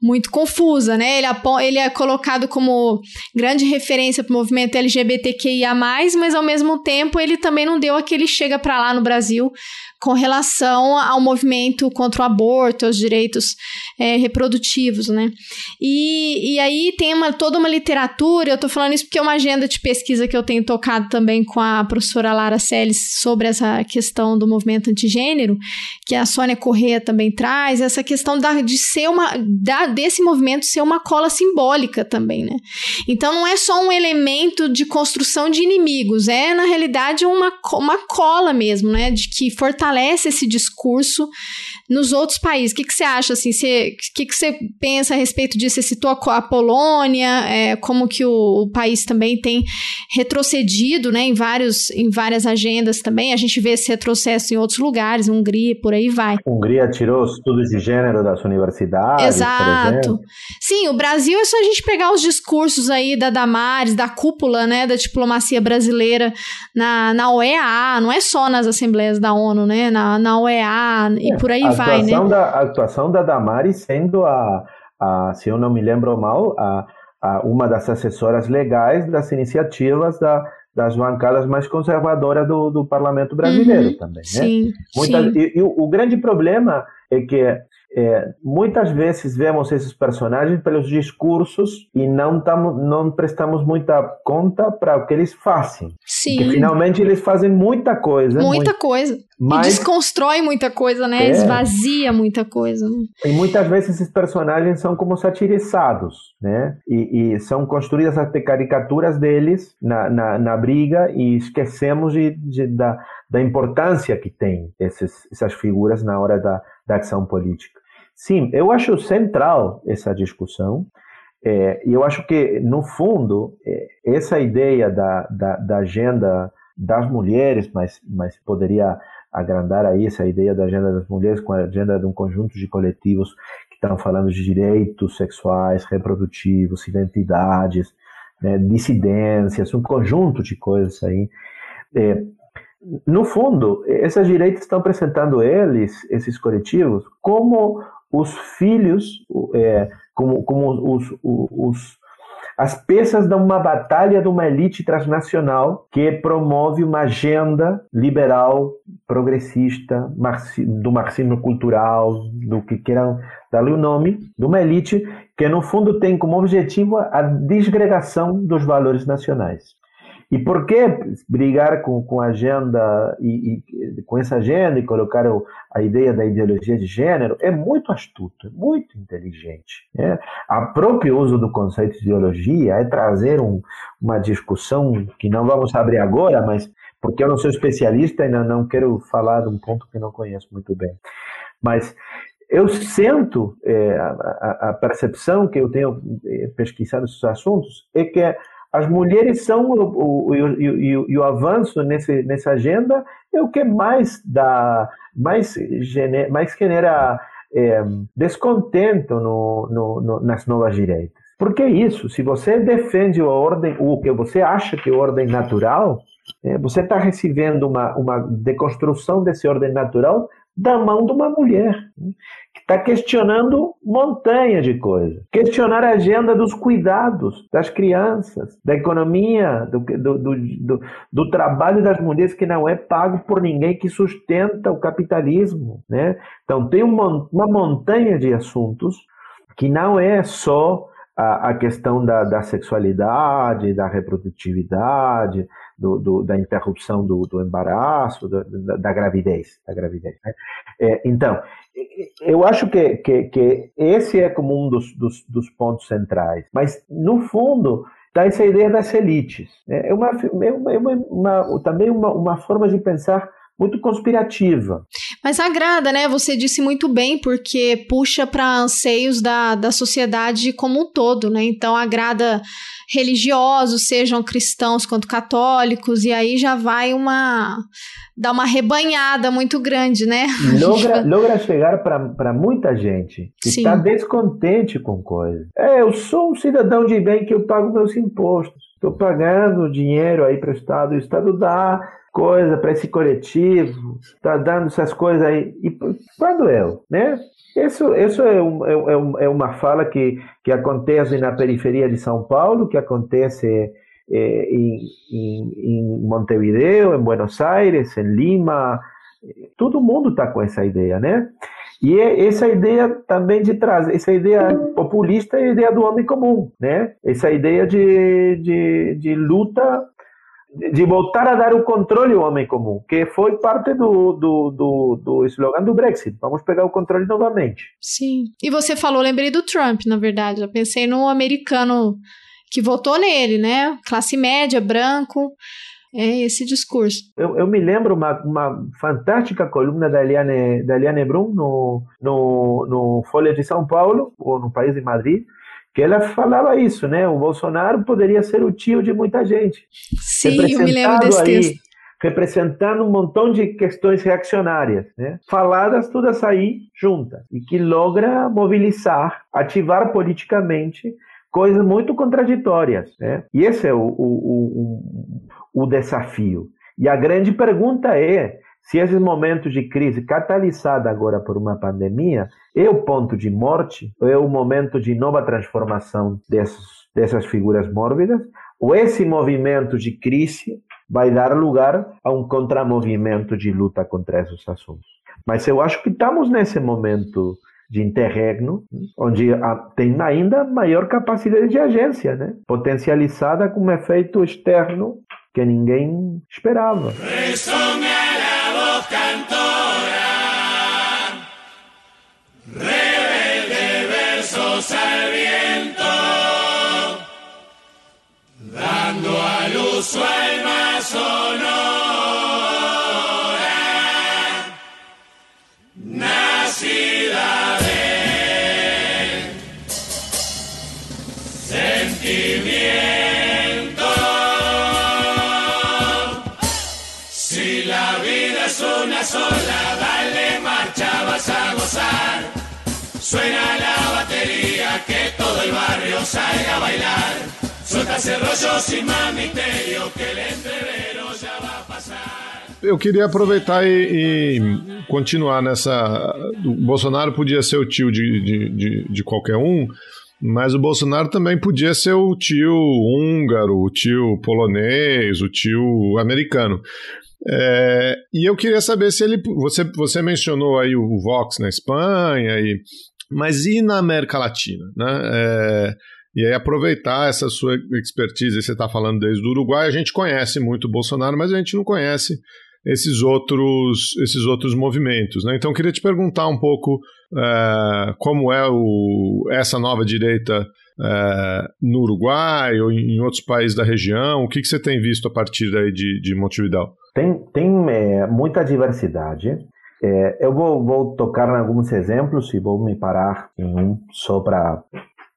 muito confusa, né? Ele, ele é colocado como grande referência para o movimento LGBTQIA+, mas ao mesmo tempo ele também não deu aquele chega para lá no Brasil com relação ao movimento contra o aborto, aos direitos é, reprodutivos, né? E, e aí tem uma, toda uma literatura, eu estou falando isso porque é uma agenda de pesquisa que eu tenho tocado também com a professora Lara Seles sobre essa questão do movimento antigênero, que a Sônia Corrêa também traz, essa questão da, de ser uma, da, desse movimento ser uma cola simbólica também, né? Então não é só um elemento de construção de inimigos, é na realidade uma, uma cola mesmo, né? De que fortalece esse discurso nos outros países. O que, que você acha, assim, o que, que você pensa a respeito disso? Você citou a, Polônia, é, como que o, o, país também tem retrocedido, né, em, vários, em várias agendas também. A gente vê esse retrocesso em outros lugares, Hungria, por aí vai. Hungria tirou estudos de gênero das universidades, Exato. Sim, o Brasil é só a gente pegar os discursos aí da Damares, da cúpula, né, da diplomacia brasileira na, na OEA, não é só nas assembleias da ONU, né, na, na OEA e é, por aí vai, né? Da, a atuação da Damares sendo a, a, se eu não me lembro mal, a, a uma das assessoras legais das iniciativas da, das bancadas mais conservadoras do, do parlamento brasileiro uhum, também, né? Sim, Muitas, sim. E, e o, o grande problema é que é, muitas vezes vemos esses personagens pelos discursos e não, tamo, não prestamos muita conta para o que eles fazem. Sim. Que finalmente eles fazem muita coisa. Muita muito, coisa. Mas, e desconstrói muita coisa, né? É, Esvazia muita coisa. E muitas vezes esses personagens são como satirizados, né? E, e são construídas até caricaturas deles na, na, na briga e esquecemos de, de, da, da importância que tem esses, essas figuras na hora da, da ação política. Sim, eu acho central essa discussão. É, e eu acho que, no fundo, é, essa ideia da, da, da, agenda das mulheres, mas, mas poderia agrandar aí essa ideia da agenda das mulheres com a agenda de um conjunto de coletivos que estão falando de direitos sexuais, reprodutivos, identidades, né, dissidências, um conjunto de coisas aí. É, no fundo, esses direitos estão apresentando eles, esses coletivos, como os filhos, é, como, como os, os, as peças de uma batalha de uma elite transnacional que promove uma agenda liberal, progressista, marxi, do marxismo cultural, do que queiram dar-lhe o nome, de uma elite que, no fundo, tem como objetivo a desgregação dos valores nacionais. E por que brigar com, com agenda e, e, com essa agenda e colocar o, a ideia da ideologia de gênero é muito astuto, é muito inteligente. Né? A próprio uso do conceito de ideologia é trazer um, uma discussão que não vamos abrir agora, mas porque eu não sou especialista e não, não quero falar de um ponto que não conheço muito bem. Mas eu sinto é, a, a, percepção que eu tenho é, pesquisado esses assuntos é que as mulheres são o, o, o, o, avanço nesse, nessa agenda é o que mais dá, mais, gene, mais genera é, descontento no, no, no, nas novas direitas. Porque isso, se você defende a ordem, o que você acha que é ordem natural, é, você está recebendo uma, uma deconstrução desse ordem natural da mão de uma mulher né, que está questionando montanha de coisas. Questionar a agenda dos cuidados das crianças, da economia, do, do, do, do, trabalho das mulheres que não é pago por ninguém que sustenta o capitalismo. Né? Então, tem uma, uma montanha de assuntos que não é só a, a questão da, da sexualidade, da reprodutividade, do, do, da interrupção do, do embaraço, da, da, gravidez. Da gravidez né? é, então, eu acho que, que, que, esse é como um dos, dos, dos pontos centrais. Mas, no fundo, está essa ideia das elites. Né? É, é uma, é uma, uma também uma, uma forma de pensar muito conspirativa. Mas agrada, né? Você disse muito bem, porque puxa para anseios da, da sociedade como um todo, né? Então agrada religiosos, sejam cristãos quanto católicos, e aí já vai uma. dá uma rebanhada muito grande, né? Logra, logra chegar para muita gente que está descontente com coisas. É, eu sou um cidadão de bem que eu pago meus impostos. estou pagando dinheiro aí para o Estado, o Estado dá coisa para esse coletivo, está dando essas coisas aí. E quando eu, né? Isso, isso é, um, é, é, é, uma fala que, que acontece na periferia de São Paulo, que acontece é, em, em, em Montevideo, em Buenos Aires, em Lima. Todo mundo está com essa ideia, né? E é essa ideia também de trás, essa ideia populista é a ideia do homem comum, né? Essa ideia de, de, de luta de voltar a dar o controle ao homem comum, que foi parte do, do, do, do slogan do Brexit. Vamos pegar o controle novamente. Sim. E você falou, lembrei do Trump, na verdade. Eu pensei no americano que votou nele, né? Classe média, branco. É esse discurso. Eu, eu me lembro uma, uma fantástica coluna da Eliane, da Eliane Brum no, no, no Folha de São Paulo, ou no País de Madrid, que ela falava isso, né? O Bolsonaro poderia ser o tio de muita gente. Sim, eu me lembro desse aí, texto. Representando um montão de questões reacionárias, né? Faladas todas aí juntas. E que logra mobilizar, ativar politicamente coisas muito contraditórias, né? E esse é o, o, o, o desafio. E a grande pergunta é se esses momentos de crise, catalisada agora por uma pandemia, é o ponto de morte, ou é o momento de nova transformação desses, dessas figuras mórbidas, ou esse movimento de crise vai dar lugar a um contramovimento de luta contra esses assuntos. Mas eu acho que estamos nesse momento de interregno, onde tem ainda maior capacidade de agência, né? potencializada com um efeito externo que ninguém esperava. canto. Suena la batería, que todo el barrio salga a bailar. Suelta ese rollo sin más misterio, que el entrevero ya va a pasar. Eu queria aproveitar e, continuar nessa. O Bolsonaro podia ser o tio de, de, de, de qualquer um, mas o Bolsonaro também podia ser o tio húngaro, o tio polonês, o tio americano. É, e eu queria saber se ele. Você, você mencionou aí o Vox na Espanha e mas e na América Latina? Né? É, e aí aproveitar essa sua expertise, você está falando desde o Uruguai, a gente conhece muito o Bolsonaro, mas a gente não conhece esses outros, esses outros movimentos. Né? Então, queria te perguntar um pouco é, como é o, essa nova direita é, no Uruguai ou em outros países da região. O que, que você tem visto a partir daí de, de Montevideo? Tem, tem é, muita diversidade. É, eu vou, vou tocar em alguns exemplos e vou me parar em um só para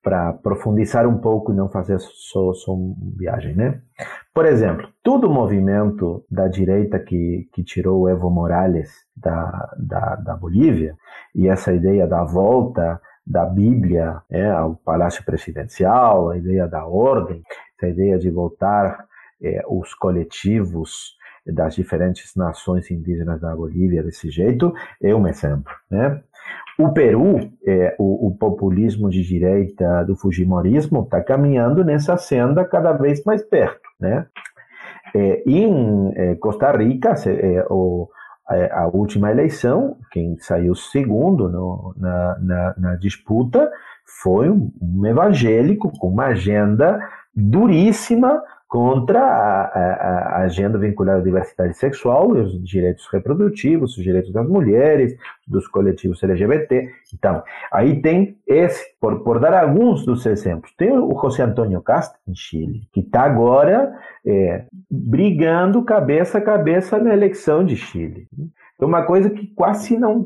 para profundizar um pouco e não fazer só, só viagem, né? Por exemplo, todo o movimento da direita que, que tirou o Evo Morales da, da, da Bolívia e essa ideia da volta da Bíblia né, ao Palácio Presidencial, a ideia da ordem, essa ideia de voltar é, os coletivos das diferentes nações indígenas da Bolívia desse jeito é um exemplo. Né? O Peru, é, o, o, populismo de direita do Fujimorismo está caminhando nessa senda cada vez mais perto. Né? É, em é, Costa Rica, é, o, é, a última eleição, quem saiu segundo no, na, na, na, disputa foi um evangélico com uma agenda duríssima contra a, a, a, agenda vinculada à diversidade sexual e os direitos reprodutivos, os direitos das mulheres, dos coletivos LGBT. Então, aí tem esse, por, por dar alguns dos exemplos, tem o José Antônio Castro, em Chile, que está agora é, brigando cabeça a cabeça na eleição de Chile. É uma coisa que quase não,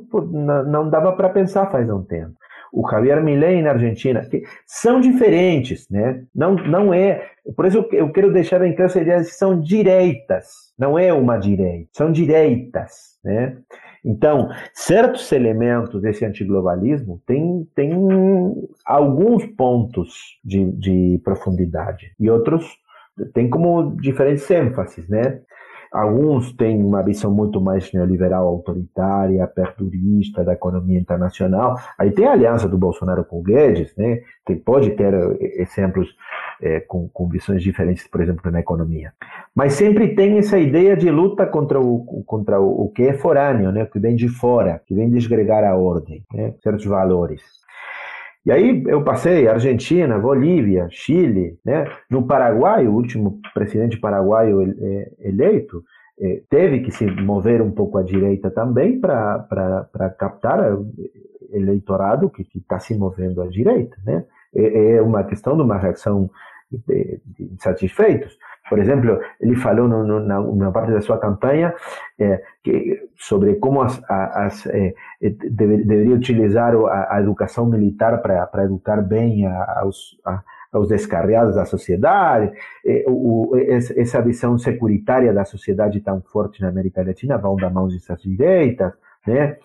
não dava para pensar faz um tempo o Javier Milei na Argentina, que são diferentes, né? Não, não é. Por isso eu quero deixar em claro essa ideia de que são direitas, não é uma direita, são direitas, né? Então, certos elementos desse antiglobalismo têm, têm alguns pontos de, de profundidade e outros tem como diferentes ênfases, né? Alguns têm uma visão muito mais neoliberal, autoritária, aperturista da economia internacional. Aí tem a aliança do Bolsonaro com o Guedes, né? Tem, pode ter eh, exemplos é, com, com, visões diferentes, por exemplo, na economia. Mas sempre tem essa ideia de luta contra o, contra o, o que é forâneo, né? que vem de fora, que vem desgregar a ordem, né? certos valores. E aí eu passei Argentina, Bolívia, Chile, né? No Paraguai, o último presidente paraguaio é, eleito é, teve que se mover um pouco à direita também para captar eleitorado que está se movendo à direita, né? É, é uma questão de uma reação de insatisfeitos. Por exemplo, ele falou no, no, na, parte da sua campanha é, que, sobre como as, as, é, deve, deveria utilizar a, a educação militar para educar bem a, aos, a, aos descarreados da sociedade, o, essa visão securitária da sociedade tão forte na América Latina vão da mão dessas direitas. Né?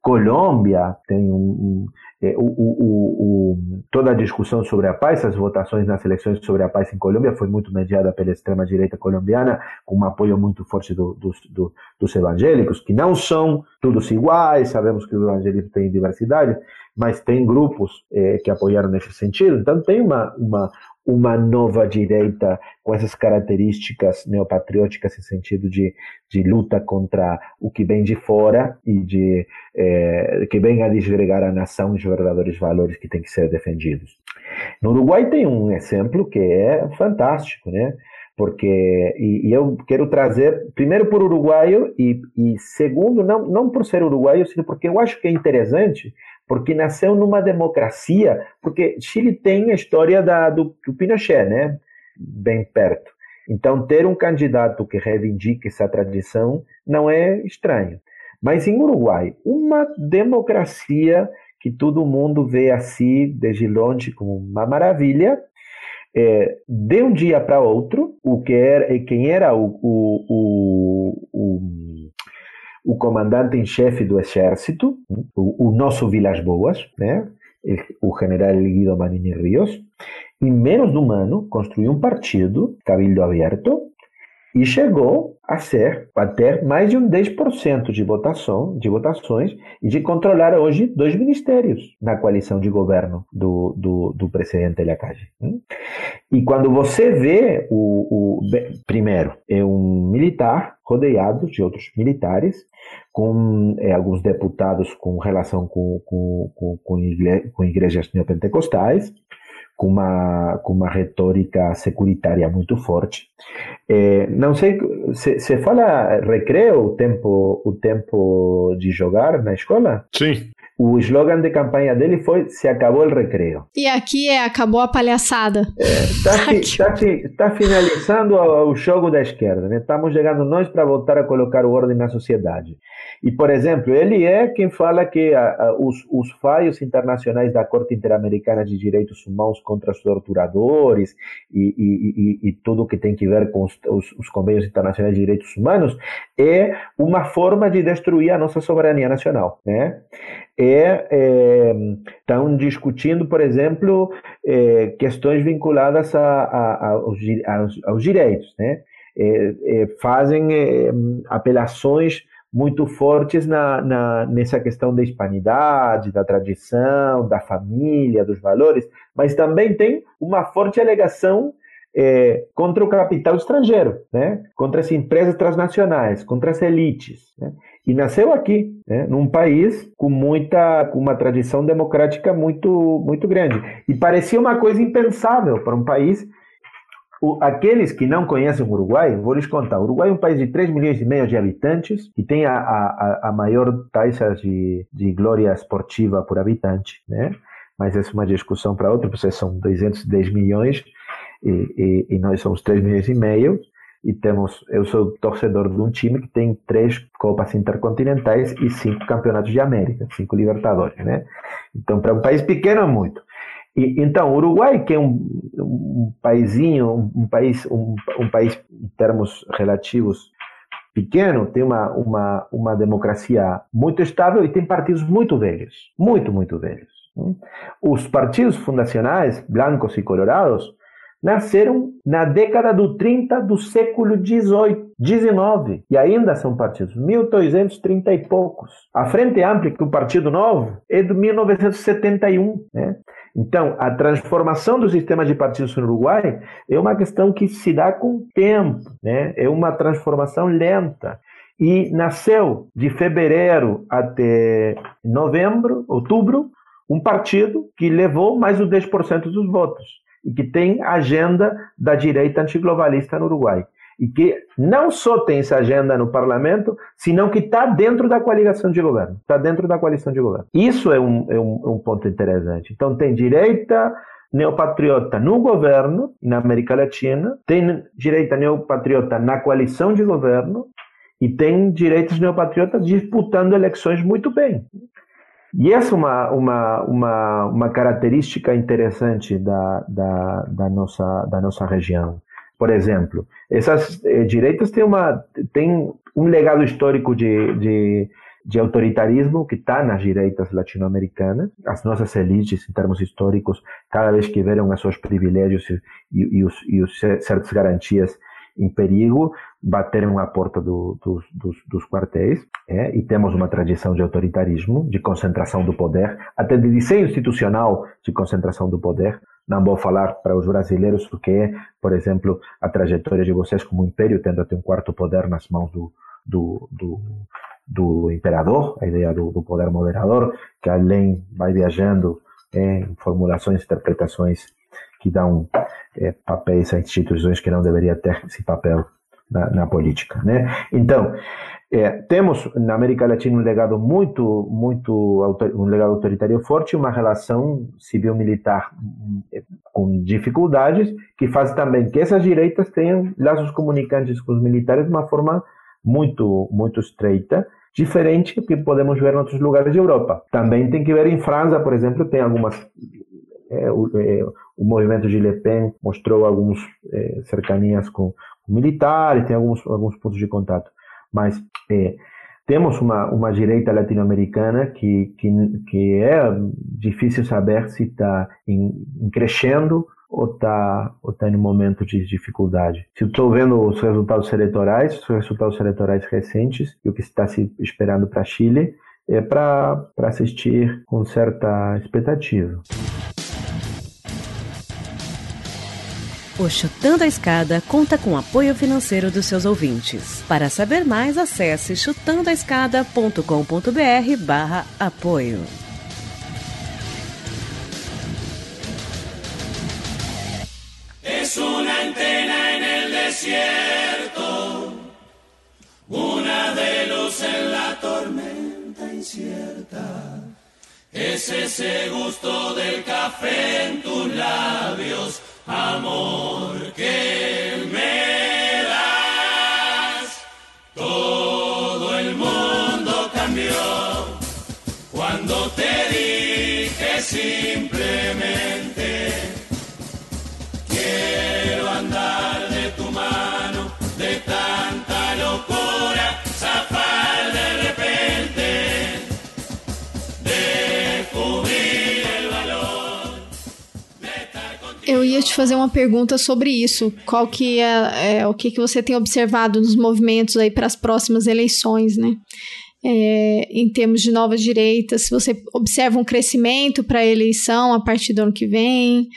Colômbia tem um, um é, o, o, o, toda a discussão sobre a paz, as votações nas eleições sobre a paz em Colômbia foi muito mediada pela extrema-direita colombiana, com um apoio muito forte do, do, do, dos evangélicos, que não são todos iguais, sabemos que o evangelismo tem diversidade, mas tem grupos é, que apoiaram nesse sentido. Então tem uma, uma, uma nova direita com essas características neopatrióticas em sentido de, de luta contra o que vem de fora e de é, que vem a desgregar a nação e os verdadeiros valores que têm que ser defendidos. No Uruguai tem um exemplo que é fantástico, né? Porque e, e eu quero trazer primeiro por uruguaio e, e segundo não não por ser uruguaio, sino porque eu acho que é interessante porque nasceu numa democracia, porque Chile tem a história da, do, do Pinochet, né? Bem perto. Então, ter um candidato que reivindique essa tradição não é estranho. Mas em Uruguai, uma democracia que todo mundo vê assim, desde longe, como uma maravilha, é, de um dia para outro, o que era, quem era o, o, o, o comandante em chefe do exército, o, o nosso Vilas Boas, né? o general Guido Manini Rios, em menos de um ano construiu um partido, Cabildo Aberto, e chegou a ser, a ter mais de um 10% de votação, de votações e de controlar hoje dois ministérios na coalição de governo do, do, do presidente Lacage. E quando você vê o, o primeiro é um militar rodeado de outros militares, com é, alguns deputados com relação com, com, com, com, igre, com igrejas neopentecostais, com uma, com uma retórica securitária muito forte. É, não sei, você fala recreio, o tempo, o tempo de jogar na escola? Sim. O slogan de campanha dele foi Se acabou o recreio. E aqui é Acabou a palhaçada. Está é, tá, tá finalizando o jogo da esquerda. Né? Estamos chegando nós para voltar a colocar o ordem na sociedade. E, por exemplo, ele é quem fala que a, a, os, os falhos internacionais da Corte Interamericana de Direitos Humanos contra os torturadores e, e, e, e tudo que tem que ver com os, os, os, convênios internacionais de direitos humanos é uma forma de destruir a nossa soberania nacional. Né? É, é, estão discutindo, por exemplo, é, questões vinculadas a, a, aos, aos, aos, direitos. Né? É, é, fazem é, apelações muito fortes na, na, nessa questão da hispanidade, da tradição, da família, dos valores, mas também tem uma forte alegação é, contra o capital estrangeiro, né? contra as empresas transnacionais, contra as elites. Né? E nasceu aqui, né? num país com muita, com uma tradição democrática muito, muito grande. E parecia uma coisa impensável para um país o, aqueles que não conhecem o Uruguai, vou lhes contar. O Uruguai é um país de 3 milhões e meio de habitantes e tem a, a, a maior taxa de, de glória esportiva por habitante, né? Mas essa é uma discussão para outra, vocês são 210 milhões e, e, e nós somos 3 milhões e meio e temos, eu sou torcedor de um time que tem três Copas Intercontinentais e cinco Campeonatos de América, cinco Libertadores, né? Então, para um país pequeno é muito. E, então, o Uruguai, que é um, um um, um país, um, um, país em termos relativos pequeno, tem uma, uma, uma democracia muito estável e tem partidos muito velhos, muito, muito velhos. Os partidos fundacionais, blancos e colorados, nasceram na década do 30 do século 18, 19 e ainda são partidos, 1230 e poucos. A Frente Ampla, que é o Partido Novo, é de 1971, né? Então, a transformação do sistema de partidos no Uruguai é uma questão que se dá com tempo, né? É uma transformação lenta e nasceu de fevereiro até novembro, outubro, um partido que levou mais de 10% dos votos e que tem agenda da direita antiglobalista no Uruguai. E que não só tem essa agenda no parlamento, senão que está dentro da coaligação de governo. Está dentro da coalição de governo. Isso é um, é um, um ponto interessante. Então, tem direita neopatriota no governo, na América Latina, tem direita neopatriota na coalição de governo, e tem direitos neopatriotas disputando eleições muito bem. E essa é uma, uma, uma, uma característica interessante da, da, da, nossa, da nossa região. Por exemplo, essas eh, direitas têm, uma, têm um legado histórico de, de, de autoritarismo que está nas direitas latino-americanas. As nossas elites, em termos históricos, cada vez que viram os seus privilégios e, e, os, e os certas garantias em perigo, bateram a porta do, dos, dos, dos, quartéis, é, e temos uma tradição de autoritarismo, de concentração do poder, até de desenho institucional de concentração do poder. Não vou falar para os brasileiros o que é, por exemplo, a trajetória de vocês como império, tendo até um quarto poder nas mãos do, do, do, do imperador, a ideia do, do poder moderador, que além vai viajando é, em formulações, interpretações que dão é, papéis a instituições que não deveriam ter esse papel na, na política, né? Então, é, temos na América Latina um legado muito, muito um legado autoritário forte, uma relação civil-militar é, com dificuldades, que faz também que essas direitas tenham laços comunicantes com os militares de uma forma muito, muito estreita, diferente do que podemos ver em outros lugares da Europa. Também tem que ver em França, por exemplo, tem algumas é, é, o, movimento de Le Pen mostrou algumas é, cercanias com, com, militares, tem alguns, alguns pontos de contato. Mas é, temos uma, uma direita latino-americana que, que, que é difícil saber se está crescendo ou está ou tá em um momento de dificuldade. Se estou vendo os resultados eleitorais, os resultados eleitorais recentes e o que está se esperando para Chile, é para assistir com certa expectativa. O Chutando a Escada conta com apoio financeiro dos seus ouvintes. Para saber mais, acesse chutandoaescada.com.br barra apoio. Es una antena en el desierto, una de luz en la tormenta incierta. Es ese gusto del café en tus labios amor que me das. Todo el mundo cambió cuando te dije simplemente ia te fazer uma pergunta sobre isso. Qual que é, é o que, que você tem observado nos movimentos aí para as próximas eleições, né? É, em termos de novas direitas, se você observa um crescimento para a eleição a partir do ano que vem,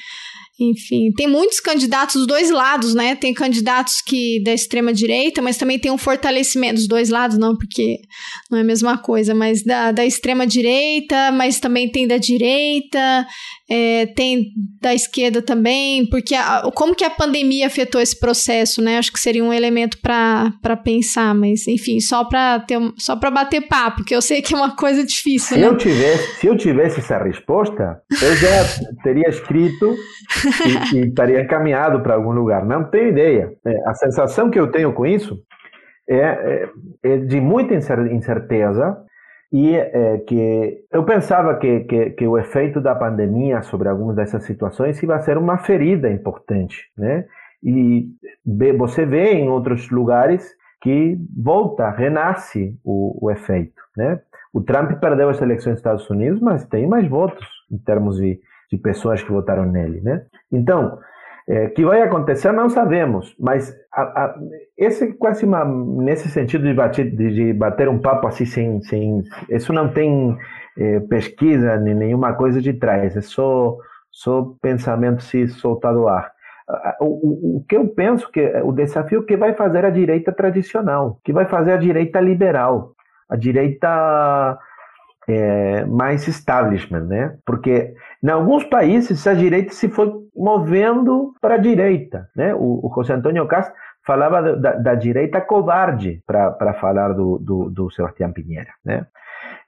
enfim, tem muitos candidatos dos dois lados, né? Tem candidatos que da extrema direita, mas também tem um fortalecimento dos dois lados, não, porque não é a mesma coisa, mas da, da extrema direita, mas também tem da direita, é, tem da esquerda também, porque a, como que a pandemia afetou esse processo, né? Acho que seria um elemento para pensar, mas enfim, só para ter só para bater papo, porque eu sei que é uma coisa difícil. Se né? eu tivesse, se eu tivesse essa resposta, eu já teria escrito e, e estaria encaminhado para algum lugar. Não tenho ideia. É, a sensação que eu tenho com isso é, é, é de muita incerteza e é, que eu pensava que, que, que, o efeito da pandemia sobre algumas dessas situações ia ser uma ferida importante, né? E você vê em outros lugares que volta, renasce o, o efeito, né? O Trump perdeu as eleições nos Estados Unidos, mas tem mais votos em termos de de pessoas que votaram nele, né? Então, É, que vai acontecer não sabemos, mas a, a, esse quase uma, nesse sentido de bater, de, bater um papo assim sem, sem isso não tem é, pesquisa nem nenhuma coisa de trás, é só só pensamento se soltado ao ar. O, o, o, que eu penso que o desafio que vai fazer a direita tradicional, que vai fazer a direita liberal, a direita é, mais establishment, né? Porque em alguns países a direita se foi movendo para a direita, né? O, o José Antônio Castro falava da, da direita covarde para falar do, do, do Sebastião Pinheira, né?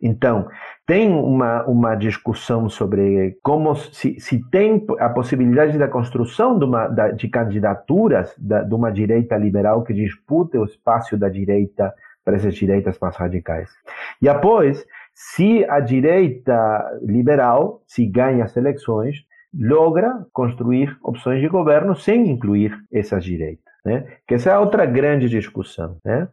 Então, tem uma, uma discussão sobre como se, se tem a possibilidade da construção de, uma, de candidaturas da, de uma direita liberal que dispute o espaço da direita para essas direitas mais radicais. E após, se a direita liberal, se ganha as eleições, logra construir opções de governo sem incluir essas direitas. Né? Que essa é outra grande discussão. Né?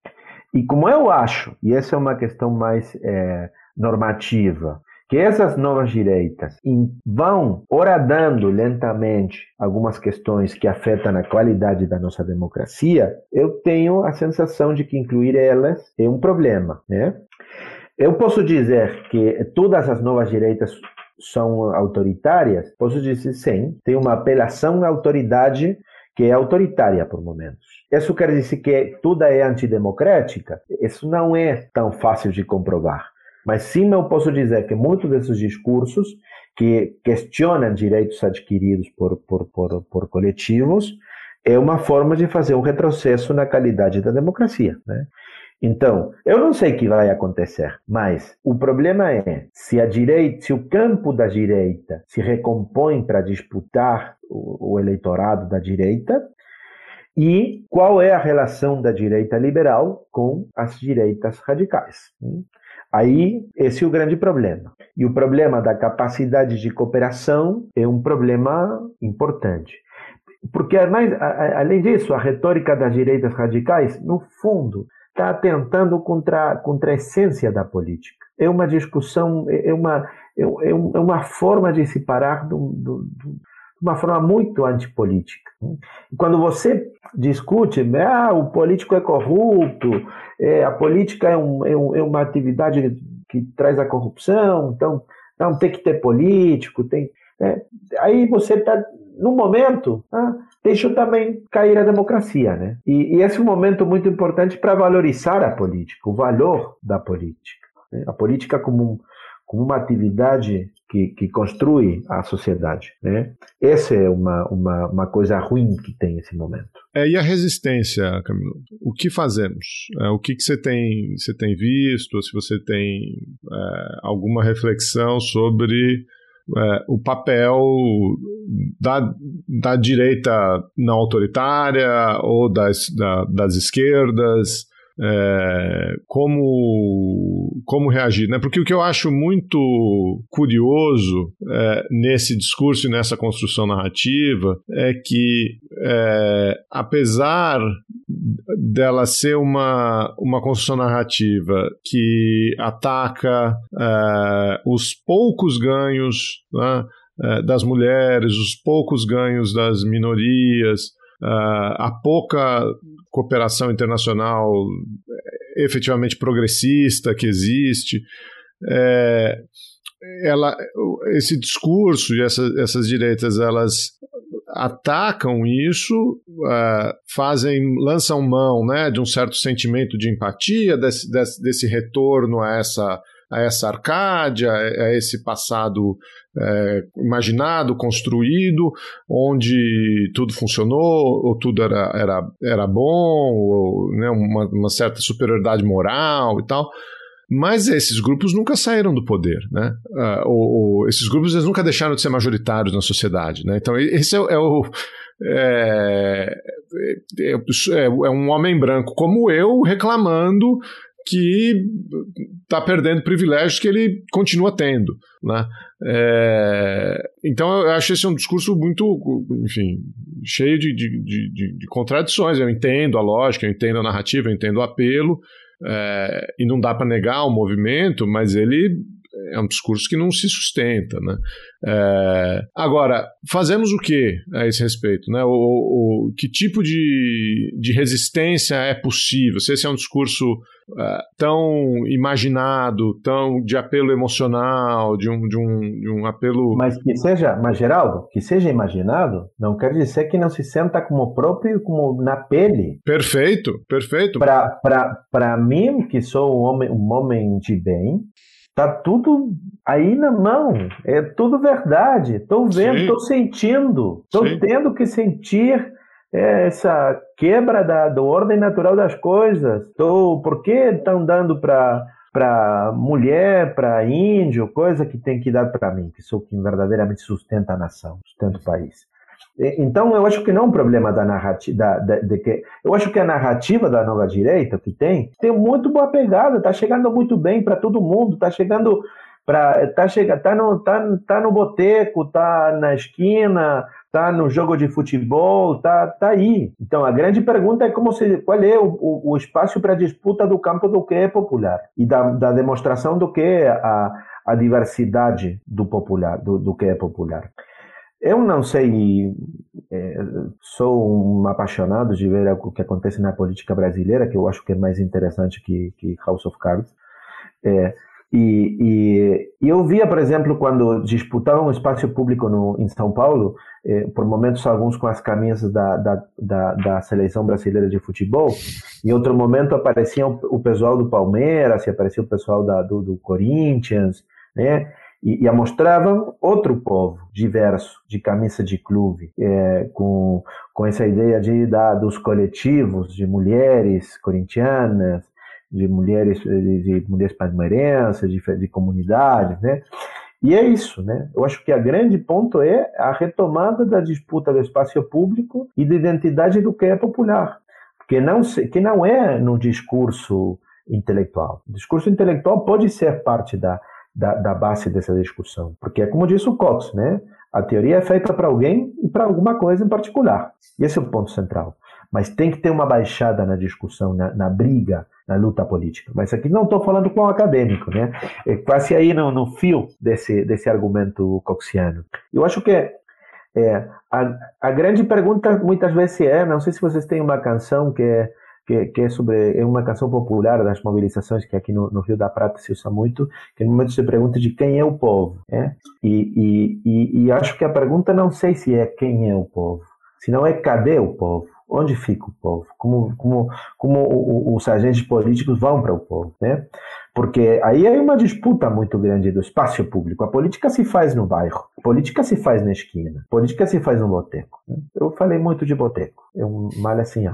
E como eu acho, e essa é uma questão mais é, normativa, que essas novas direitas vão horadando lentamente algumas questões que afetam a qualidade da nossa democracia, eu tenho a sensação de que incluir elas é um problema. Né? Eu posso dizer que todas as novas direitas são autoritárias? Posso dizer sim. Tem uma apelação à autoridade que é autoritária por momentos. Isso quer dizer que toda é antidemocrática? Isso não é tão fácil de comprovar. Mas sim eu posso dizer que muitos desses discursos que questionam direitos adquiridos por, por, por, por coletivos é uma forma de fazer um retrocesso na qualidade da democracia. Né? Então, eu não sei o que vai acontecer, mas o problema é se a direita, se o campo da direita se recompõe para disputar o, o eleitorado da direita e qual é a relação da direita liberal com as direitas radicais. Aí, esse é o grande problema. E o problema da capacidade de cooperação é um problema importante. Porque, além disso, a retórica das direitas radicais, no fundo, está atentando contra, contra a essência da política. É uma discussão, é, é uma, é, é, é uma forma de se parar de, uma forma muito antipolítica. Quando você discute, ah, o político é corrupto, é, a política é, um, é, um, é, uma atividade que traz a corrupção, então não tem que ter político, tem. Né? Aí você está no momento, ah, deixa também cair a democracia, né? E, e esse é um momento muito importante para valorizar a política, o valor da política. Né? A política como, um, como uma atividade que, que constrói a sociedade, né? Essa é uma, uma, uma coisa ruim que tem esse momento. É, e a resistência, Camilo? O que fazemos? É, o que, que você, tem, você tem visto? Se você tem é, alguma reflexão sobre é, o papel da, da direita não autoritária ou das, da, das esquerdas, é, como, como reagir. Né? Porque o que eu acho muito curioso é, nesse discurso e nessa construção narrativa é que, é, apesar dela ser uma, uma construção narrativa que ataca é, os poucos ganhos né, é, das mulheres, os poucos ganhos das minorias, uh, a pouca cooperação internacional eh, efetivamente progressista que existe. É, ela, esse discurso e essa, essas direitas elas atacam isso, uh, fazem, lançam mão né, de um certo sentimento de empatia, desse, desse, desse retorno a essa a essa Arcádia, a esse passado é, imaginado, construído, onde tudo funcionou, ou tudo era, era, era bom, ou né, uma, uma certa superioridade moral e tal. Mas esses grupos nunca saíram do poder, né? Uh, ou, ou, esses grupos eles nunca deixaram de ser majoritários na sociedade, né? Então esse é, é o é, é, é, é, um homem branco como eu reclamando que está perdendo privilégios que ele continua tendo. Né? É, então eu acho esse um discurso muito, enfim, cheio de, de, de, de, contradições. Eu entendo a lógica, eu entendo a narrativa, eu entendo o apelo, é, e não dá para negar o movimento, mas ele é um discurso que não se sustenta. Né? É, agora, fazemos o que a esse respeito? Né? O, o, que tipo de, de resistência é possível? Se esse é um discurso uh, tão imaginado, tão de apelo emocional, de um, de um, de um apelo. Mas que seja, mas Geraldo, que seja imaginado, não quer dizer que não se senta como próprio, como na pele. Perfeito, perfeito. Para mim, que sou um homem, um homem de bem, Tá tudo aí na mão, é tudo verdade. Estou vendo, estou sentindo, estou tendo que sentir é essa quebra da, da ordem natural das coisas. Tô, por que estão dando para para mulher, para índio, coisa que tem que dar para mim, que sou quem verdadeiramente sustenta a nação, sustenta o país. Então, eu acho que não é um problema da narrativa, da, da, de que eu acho que a narrativa da nova direita que tem tem muito boa pegada, está chegando muito bem para todo mundo, está chegando para tá chega tá no tá, tá no boteco, tá na esquina, tá no jogo de futebol, tá, tá aí. Então a grande pergunta é como se, qual é o, o, o espaço para disputa do campo do que é popular e da, da demonstração do que é a, a diversidade do popular, do, do que é popular. Eu não sei, é, sou um apaixonado de ver o que acontece na política brasileira, que eu acho que é mais interessante que, que House of Cards. É, e, e, eu via, por exemplo, quando disputavam um espaço público no, em São Paulo, eh, por momentos alguns com as camisas da, da, da, da, seleção brasileira de futebol, em outro momento aparecia o, o pessoal do Palmeiras, aparecia o pessoal da, do, do Corinthians, né? E, e mostravam outro povo diverso, de camisa de clube, é, com, com essa ideia de, da, dos coletivos de mulheres corintianas, de mulheres de, de mulheres palmeirenses, de, de comunidades, né? E é isso, né? Eu acho que a grande ponto é a retomada da disputa do espaço público e da identidade do que é popular, que não que não é no discurso intelectual. O discurso intelectual pode ser parte da, da, da base dessa discussão, porque é como disse o Cox, né? A teoria é feita para alguém e para alguma coisa em particular. E esse é o ponto central. Mas tem que ter uma baixada na discussão, na, na briga, na luta política. Mas aqui não estou falando com um acadêmico, né? É quase aí no, no fio desse, desse argumento coxiano. Eu acho que é, a, a grande pergunta muitas vezes é, não sei se vocês têm uma canção que é que, que, é sobre é uma canção popular das mobilizações que aqui no, no, Rio da Prata se usa muito, que no momento se pergunta de quem é o povo, né? E, e, e, e acho que a pergunta não sei se é quem é o povo, senão é cadê o povo. Onde fica o povo? Como, como, como os agentes políticos vão para o povo? Né? Porque aí é uma disputa muito grande do espaço público. A política se faz no bairro, a política se faz na esquina, a política se faz no boteco. Né? Eu falei muito de boteco, é um mal assim,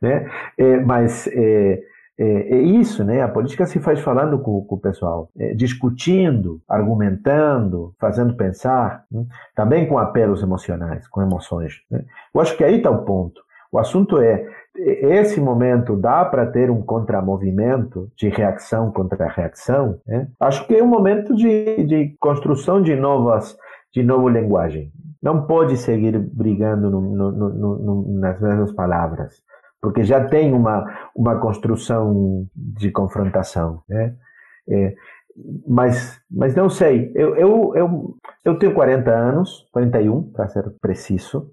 né? É, mas é, é, é, isso, né? A política se faz falando com, com o pessoal, é, discutindo, argumentando, fazendo pensar, né? também com apelos emocionais, com emoções. Né? Eu acho que aí está o ponto. O assunto é, esse momento dá para ter um contramovimento de reação contra reação? Né? Acho que é um momento de, de construção de novas, de nova linguagem. Não pode seguir brigando no, no, no, nas mesmas palavras, porque já tem uma, uma construção de confrontação. Né? É, mas, mas não sei, eu, eu, eu, eu tenho 40 anos, 41 para ser preciso,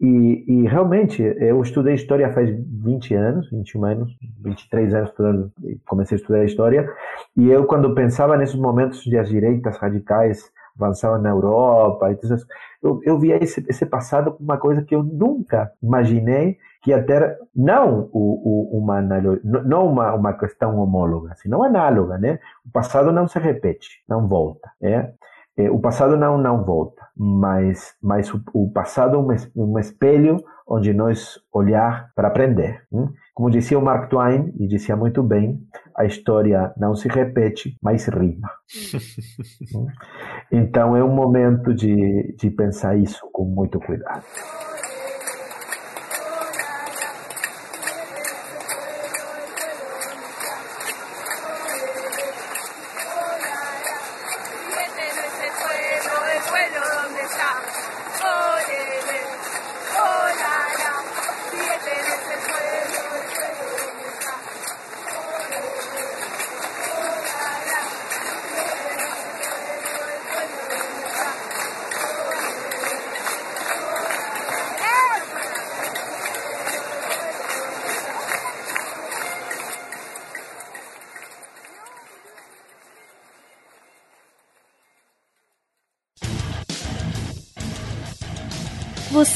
e, e, realmente, eu estudei história faz 20 anos, 21 anos, 23 anos estudando, comecei a estudar história, e eu quando pensava nesses momentos de as direitas radicais avançavam na Europa, eu, eu via esse, esse passado como uma coisa que eu nunca imaginei que ia ter, não o, o, uma, não uma, uma questão homóloga, senão análoga, né? O passado não se repete, não volta, né? É, o passado não não volta, mas mas o, o passado é um, um espelho onde nós olhar para aprender. Hein? Como dizia o Mark Twain e dizia muito bem, a história não se repete, mas rima. então é um momento de, de pensar isso com muito cuidado.